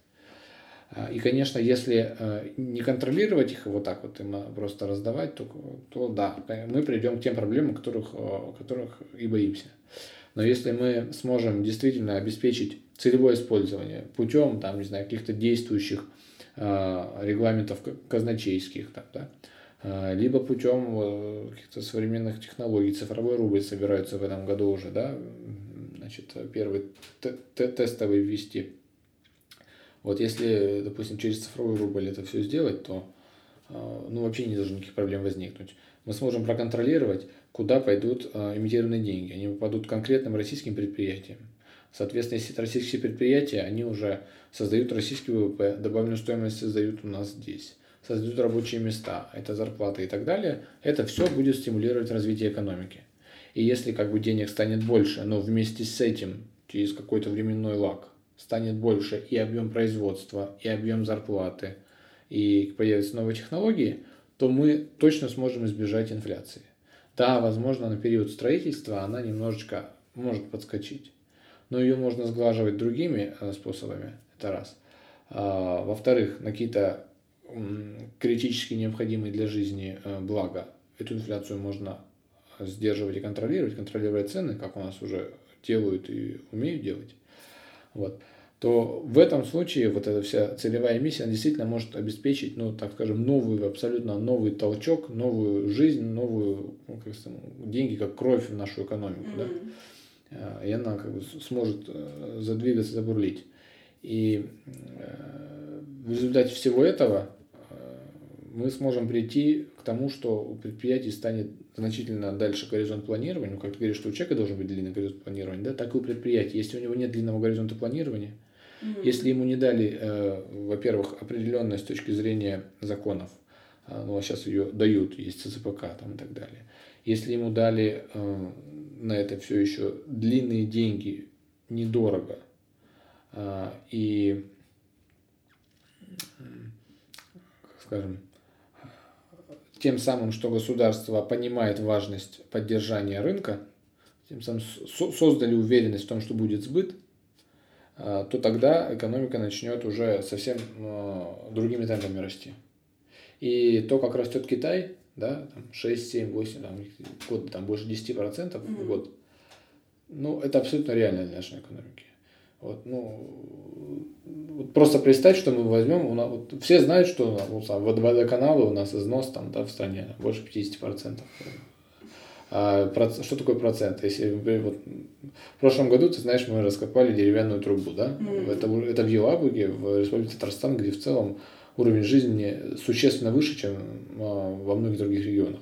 А, и, конечно, если э, не контролировать их вот так вот, им просто раздавать, то, то да, мы придем к тем проблемам, которых, которых и боимся. Но если мы сможем действительно обеспечить целевое использование путем, там, не знаю, каких-то действующих регламентов казначейских, там, да, либо путем э, каких-то современных технологий. Цифровой рубль собираются в этом году уже, да, значит, первый тестовый ввести. Вот если, допустим, через цифровой рубль это все сделать, то а, ну, вообще не должно никаких проблем возникнуть. Мы сможем проконтролировать, куда пойдут а, имитированные деньги. Они попадут конкретным российским предприятиям. Соответственно, если это российские предприятия, они уже создают российский ВВП, добавленную стоимость создают у нас здесь создают рабочие места, это зарплаты и так далее, это все будет стимулировать развитие экономики. И если как бы денег станет больше, но вместе с этим через какой-то временной лаг станет больше и объем производства, и объем зарплаты, и появятся новые технологии, то мы точно сможем избежать инфляции. Да, возможно, на период строительства она немножечко может подскочить, но ее можно сглаживать другими э, способами, это раз. А, во-вторых, на какие-то критически необходимые для жизни э, блага, эту инфляцию можно сдерживать и контролировать, контролировать цены, как у нас уже делают и умеют делать, вот, то в этом случае вот эта вся целевая миссия действительно может обеспечить, ну, так скажем, новый, абсолютно новый толчок, новую жизнь, новую, ну, как сказать, деньги как кровь в нашу экономику, mm-hmm. да, и она как бы сможет э, задвигаться, забурлить. И э, в результате всего этого мы сможем прийти к тому, что у предприятий станет значительно дальше горизонт планирования. Ну, как ты говоришь, что у человека должен быть длинный горизонт планирования, да, так и у предприятия. Если у него нет длинного горизонта планирования, mm-hmm. если ему не дали, э, во-первых, определенность с точки зрения законов, э, ну, а сейчас ее дают, есть ЦЦПК там и так далее. Если ему дали э, на это все еще длинные деньги, недорого, э, и, скажем, тем самым, что государство понимает важность поддержания рынка, тем самым создали уверенность в том, что будет сбыт, а, то тогда экономика начнет уже совсем а, другими темпами расти. И то, как растет Китай, да, там 6, 7, 8, там, год, там больше 10% процентов mm-hmm. в год, ну, это абсолютно реально для нашей экономики. Вот, ну, вот просто представь, что мы возьмем, у нас, вот, все знают, что ну, там, водоканалы у нас износ там, да, в стране больше 50%. А, проц, что такое процент? Если, вот, в прошлом году, ты знаешь, мы раскопали деревянную трубу, да? Mm-hmm. Это, это в Елабуге, в Республике Татарстан, где в целом уровень жизни существенно выше, чем а, во многих других регионах.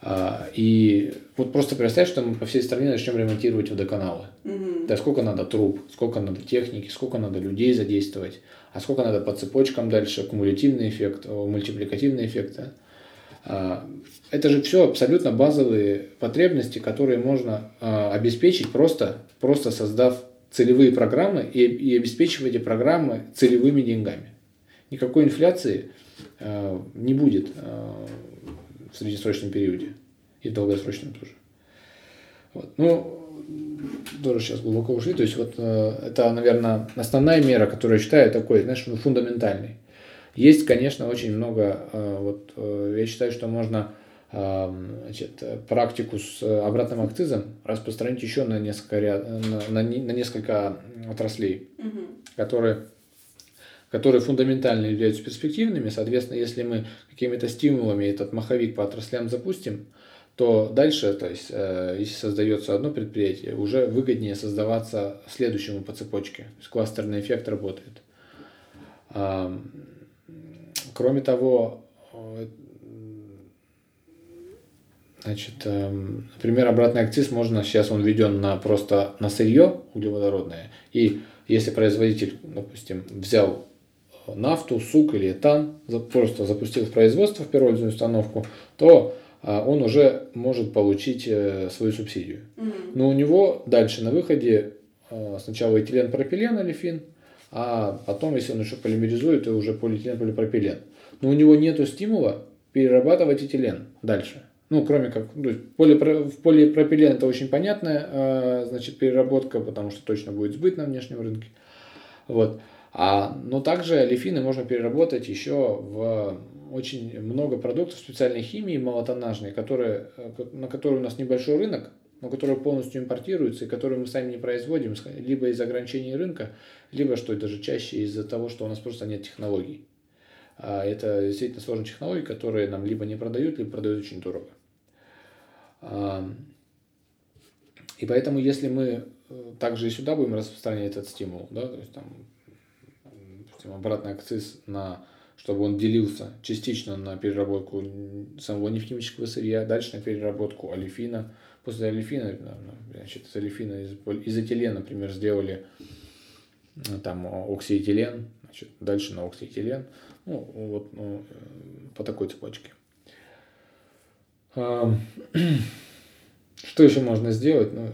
А, и вот просто представь, что мы по всей стране начнем ремонтировать водоканалы. Угу. Да сколько надо труб, сколько надо техники, сколько надо людей задействовать, а сколько надо по цепочкам дальше, кумулятивный эффект, мультипликативный эффект. Да? А, это же все абсолютно базовые потребности, которые можно а, обеспечить просто, просто создав целевые программы и, и обеспечивая эти программы целевыми деньгами. Никакой инфляции не будет в среднесрочном периоде и в долгосрочном тоже. Вот. Ну, тоже сейчас глубоко ушли. То есть вот э, это, наверное, основная мера, которую я считаю такой, знаешь, ну, фундаментальной. Есть, конечно, очень много, э, вот э, я считаю, что можно значит, практику с обратным акцизом распространить еще на несколько, ряд, на, на, на несколько отраслей, угу. которые которые фундаментально являются перспективными. Соответственно, если мы какими-то стимулами этот маховик по отраслям запустим, то дальше, то есть, э, если создается одно предприятие, уже выгоднее создаваться следующему по цепочке. То есть кластерный эффект работает. А, кроме того, э, значит, э, например, обратный акциз можно, сейчас он введен на просто на сырье углеводородное. И если производитель, допустим, взял нафту, сук или этан, просто запустил в производство в пиролизную установку, то он уже может получить э, свою субсидию. Но у него дальше на выходе а, сначала этилен-пропилен, алифин, а потом, если он еще полимеризует, то уже полиэтилен, полипропилен. Но у него нет стимула перерабатывать этилен дальше. Ну, кроме как, то есть полипро, в полипропилен это очень понятная, а, значит, переработка, потому что точно будет сбыт на внешнем рынке. Вот. А, но также олефины можно переработать еще в очень много продуктов специальной химии малотоннажной, которые, на которые у нас небольшой рынок, но которые полностью импортируются и которые мы сами не производим, либо из ограничений рынка, либо, что даже чаще, из-за того, что у нас просто нет технологий. А это действительно сложные технологии, которые нам либо не продают, либо продают очень дорого. А, и поэтому, если мы э, также и сюда будем распространять этот стимул, да, то есть там допустим, обратный акциз на чтобы он делился частично на переработку самого нефтехимического сырья, дальше на переработку олефина. После олефина, значит, из олефина, из, из этилена, например, сделали ну, там оксиэтилен, значит, дальше на оксиэтилен, ну, вот ну, э, по такой цепочке. [clears throat] Что еще можно сделать? Ну,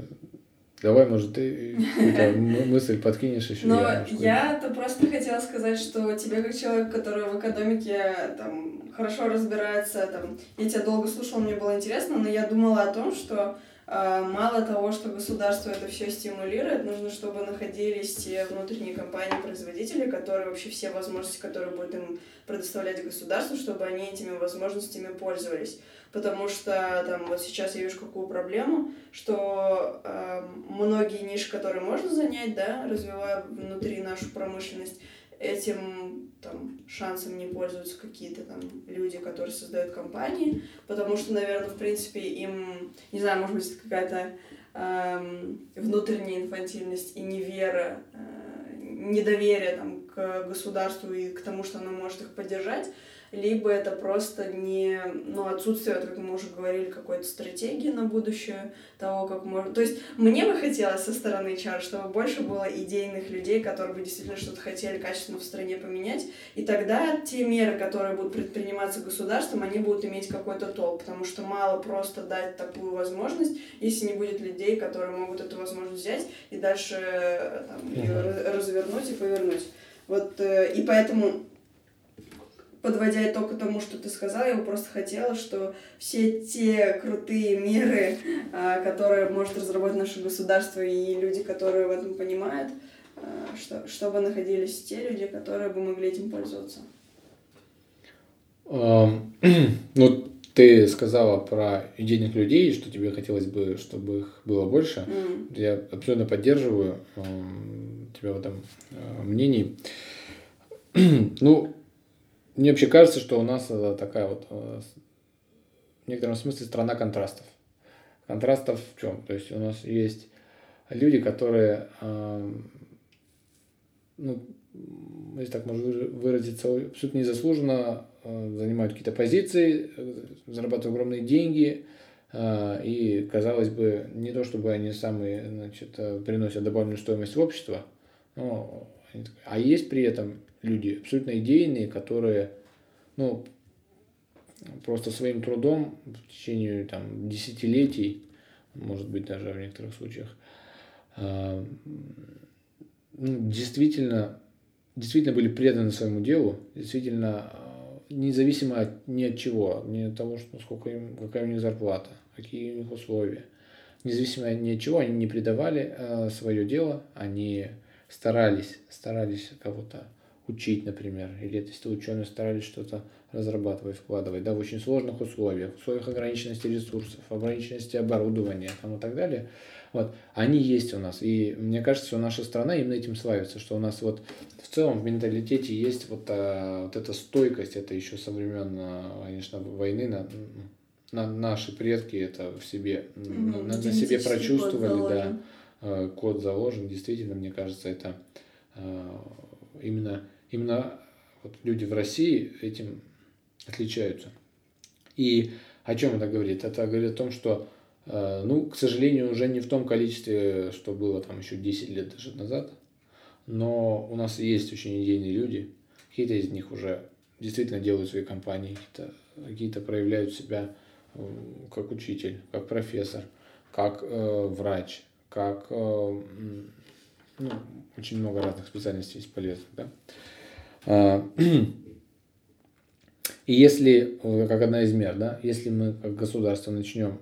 Давай, может, ты [laughs] мысль подкинешь еще. Но я-то просто хотела сказать, что тебе, как человек, который в экономике там хорошо разбирается, там, я тебя долго слушала, мне было интересно, но я думала о том, что мало того, что государство это все стимулирует, нужно, чтобы находились те внутренние компании-производители, которые вообще все возможности, которые будет им предоставлять государство, чтобы они этими возможностями пользовались. Потому что там вот сейчас я вижу какую проблему, что э, многие ниши, которые можно занять, да, развивая внутри нашу промышленность, этим там шансом не пользуются какие-то там люди, которые создают компании, потому что, наверное, в принципе, им, не знаю, может быть, какая-то э, внутренняя инфантильность и невера, э, недоверие там, к государству и к тому, что оно может их поддержать, либо это просто не, ну, отсутствие, вот, как мы уже говорили, какой-то стратегии на будущее, того, как можно... То есть мне бы хотелось со стороны HR, чтобы больше было идейных людей, которые бы действительно что-то хотели качественно в стране поменять, и тогда те меры, которые будут предприниматься государством, они будут иметь какой-то толк, потому что мало просто дать такую возможность, если не будет людей, которые могут эту возможность взять и дальше э, там, ее развернуть и повернуть. Вот, э, и поэтому подводя итог к тому, что ты сказала, я бы просто хотела, что все те крутые меры, а, которые может разработать наше государство и люди, которые в этом понимают, а, что, чтобы находились те люди, которые бы могли этим пользоваться. [clears throat] Ну, ты сказала про идейных людей, что тебе хотелось бы, чтобы их было больше. Mm. Я абсолютно поддерживаю тебя в этом а, мнении. [clears throat] Ну, мне вообще кажется, что у нас такая вот э, в некотором смысле страна контрастов. Контрастов в чем? То есть у нас есть люди, которые, ну, если так можно выразиться, абсолютно незаслуженно занимают какие-то позиции, зарабатывают огромные деньги, и, казалось бы, не то чтобы они самые, значит, приносят добавленную стоимость в общество, но, а есть при этом люди абсолютно идейные, которые, ну, просто своим трудом в течение там, десятилетий, может быть, даже в некоторых случаях, ну, действительно действительно были преданы своему делу, действительно э, независимо от, ни от чего, ни от того, что, сколько им, какая у них зарплата, какие у них условия. Независимо ни от чего, они не предавали э, свое дело, они старались, старались кого-то учить, например, или если ученые старались что-то разрабатывать, вкладывать, да, в очень сложных условиях, в условиях ограниченности ресурсов, ограниченности оборудования там, и так далее – вот, они есть у нас. И мне кажется, что наша страна именно этим славится, что у нас вот в целом в менталитете есть вот, а, вот эта стойкость, это еще со времен, а, конечно, войны, на, на, наши предки это в себе, mm-hmm. на, на себе прочувствовали, код да, а, код заложен, действительно, мне кажется, это именно, именно вот люди в России этим отличаются. И о чем это говорит? Это говорит о том, что Э, ну, к сожалению, уже не в том количестве, что было там еще 10 лет даже назад. Но у нас есть очень идейные люди. Какие-то из них уже действительно делают свои компании, какие-то какие проявляют себя как учитель, как профессор, как э, врач, как э, ну, очень много разных специальностей есть полезных. Да? А, [clears throat] и если, как одна из мер, да, если мы как государство начнем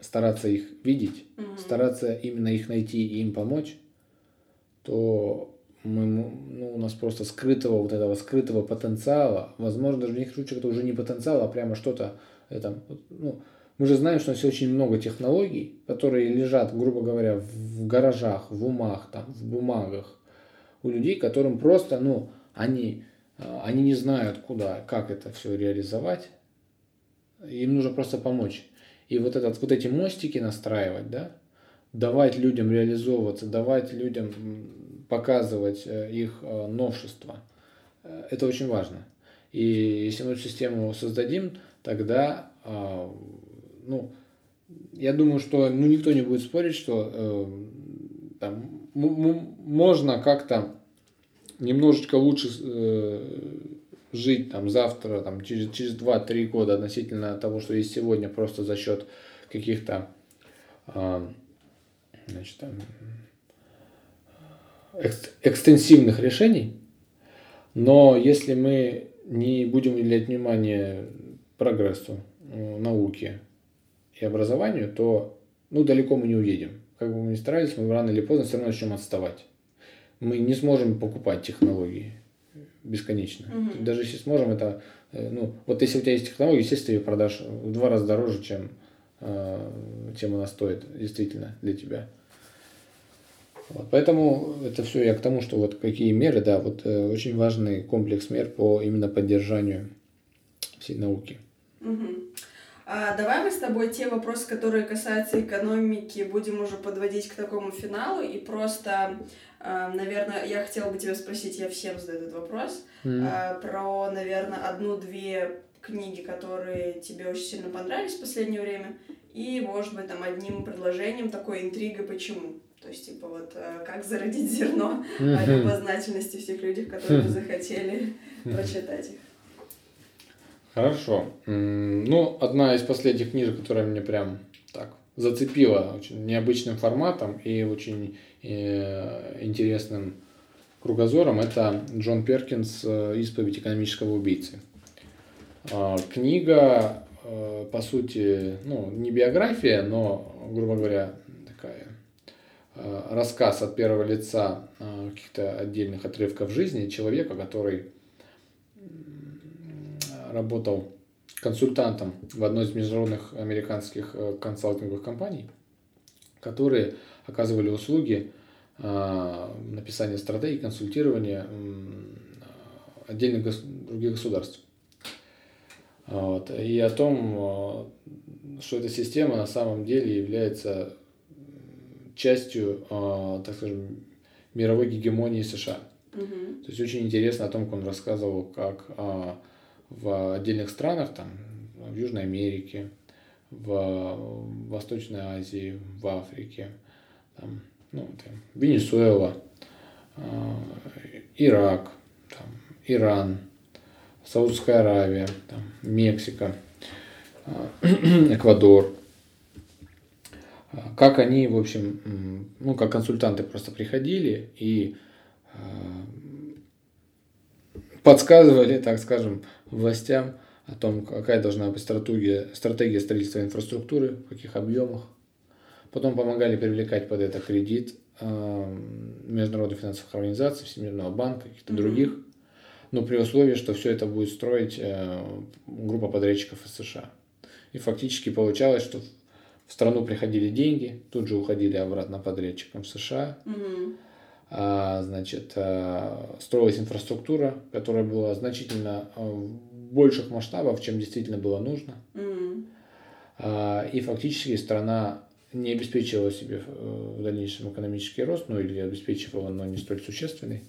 стараться их видеть, mm-hmm. стараться именно их найти и им помочь, то мы, ну, у нас просто скрытого вот этого скрытого потенциала, возможно, даже в некоторых случаях это уже не потенциал, а прямо что-то, это, ну, мы же знаем, что у нас очень много технологий, которые лежат, грубо говоря, в гаражах, в умах, там, в бумагах у людей, которым просто, ну, они, а, они не знают, куда, как это все реализовать. Им нужно просто помочь. И вот, этот, вот эти мостики настраивать, да, давать людям реализовываться, давать людям показывать э, их э, новшества, э, это очень важно. И если мы эту систему создадим, тогда, ну, я думаю, что ну, никто не будет спорить, что там, можно как-то немножечко лучше жить там завтра, там, через, через 2-3 года относительно того, что есть сегодня, просто за счет каких-то э, значит, там, экс, экстенсивных решений. Но если мы не будем уделять внимание прогрессу, э, науке и образованию, то ну, далеко мы не уедем. Как бы мы ни старались, мы рано или поздно все равно начнем отставать. Мы не сможем покупать технологии бесконечно. Угу. Даже если сможем, это, э, ну, вот если у тебя есть технология, естественно, ее продашь в два раза дороже, чем, э, чем она стоит действительно для тебя. Вот, поэтому это все я к тому, что вот какие меры, да, вот э, очень важный комплекс мер по именно поддержанию всей науки. Угу. А, давай мы с тобой те вопросы, которые касаются экономики, будем уже подводить к такому финалу и просто Наверное, я хотела бы тебя спросить, я всем задаю этот вопрос, mm. про, наверное, одну-две книги, которые тебе очень сильно понравились в последнее время, и, может быть, там одним предложением такой интригой почему. То есть, типа, вот э, как зародить зерно mm-hmm. любознательности всех людей, которые захотели [laughs] прочитать их. Хорошо. Ну, одна из последних книжек, которая мне прям так зацепила очень необычным форматом и очень Э, интересным кругозором, это Джон Перкинс э, «Исповедь экономического убийцы». А, книга, э, по сути, ну, не биография, но, грубо говоря, такая рассказ от первого лица каких-то отдельных отрывков жизни человека, который работал консультантом в одной из международных американских консалтинговых компаний, которые оказывали услуги а, написания стратегий, консультирования отдельных других государств. Вот. И о том, а, что эта система на самом деле является частью, а, так скажем, мировой гегемонии США. Угу. То есть очень интересно о том, как он рассказывал, как в отдельных странах, там, в Южной Америке, в Восточной Азии, в Африке, там, ну, там, Венесуэла, а, Ирак, там, Иран, Саудовская Аравия, там, Мексика, а, [clears throat] Эквадор. А, как они, в общем, ну, как консультанты просто приходили и подсказывали, так скажем, властям о том, какая должна быть стратегия, стратегия строительства инфраструктуры, в каких объемах. Потом помогали привлекать под это кредит э, международных финансовых организаций, Всемирного банка, каких-то mm-hmm. других. Но при условии, что все это будет строить э, группа подрядчиков из США. И фактически получалось, что в страну приходили деньги, тут же уходили обратно подрядчикам в США. Mm-hmm. А, значит, а, строилась инфраструктура, которая была значительно а, больших масштабов, чем действительно было нужно. Mm. И фактически страна не обеспечивала себе э, в дальнейшем экономический рост, ну или обеспечивала, но не столь существенный,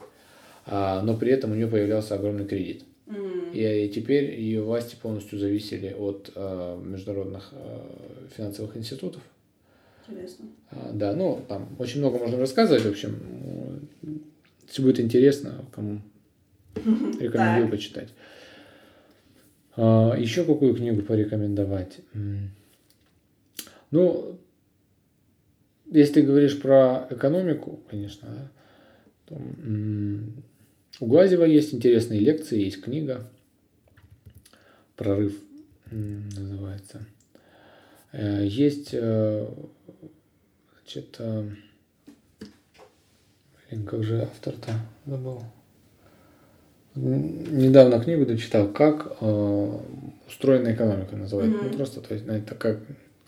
но при этом у нее появлялся огромный кредит. Mm. И теперь ее власти полностью зависели от международных финансовых институтов. Интересно. Да, ну там очень много можно рассказывать, в общем, если будет интересно, кому [laughs] рекомендую почитать. А, еще какую книгу порекомендовать? Ну, если ты говоришь про экономику, конечно, да, то, у Глазева есть интересные лекции, есть книга «Прорыв» называется. Э, есть, э, значит, блин, как же автор-то забыл недавно книгу дочитал, как э, устроена экономика называется. Mm-hmm. Ну, просто, то есть, это как,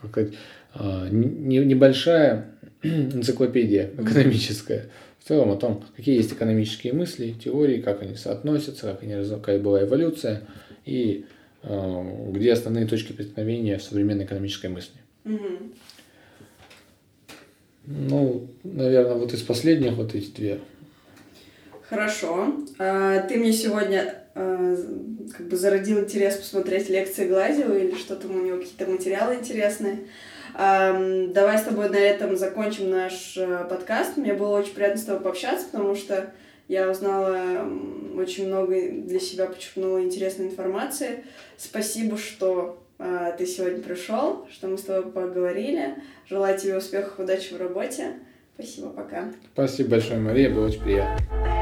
как сказать, э, не, небольшая [clears throat] энциклопедия экономическая. В целом о том, какие есть экономические мысли, теории, как они соотносятся, как они какая была эволюция и э, где основные точки преткновения в современной экономической мысли. Mm-hmm. Ну, наверное, вот из последних вот эти две Хорошо. А, ты мне сегодня а, как бы зародил интерес посмотреть лекции Глазева или что там у него какие-то материалы интересные. А, давай с тобой на этом закончим наш подкаст. Мне было очень приятно с тобой пообщаться, потому что я узнала очень много для себя, почерпнула интересной информации. Спасибо, что ты сегодня пришел, что мы с тобой поговорили. Желаю тебе успехов, удачи в работе. Спасибо, пока. Спасибо большое, Мария, было очень приятно.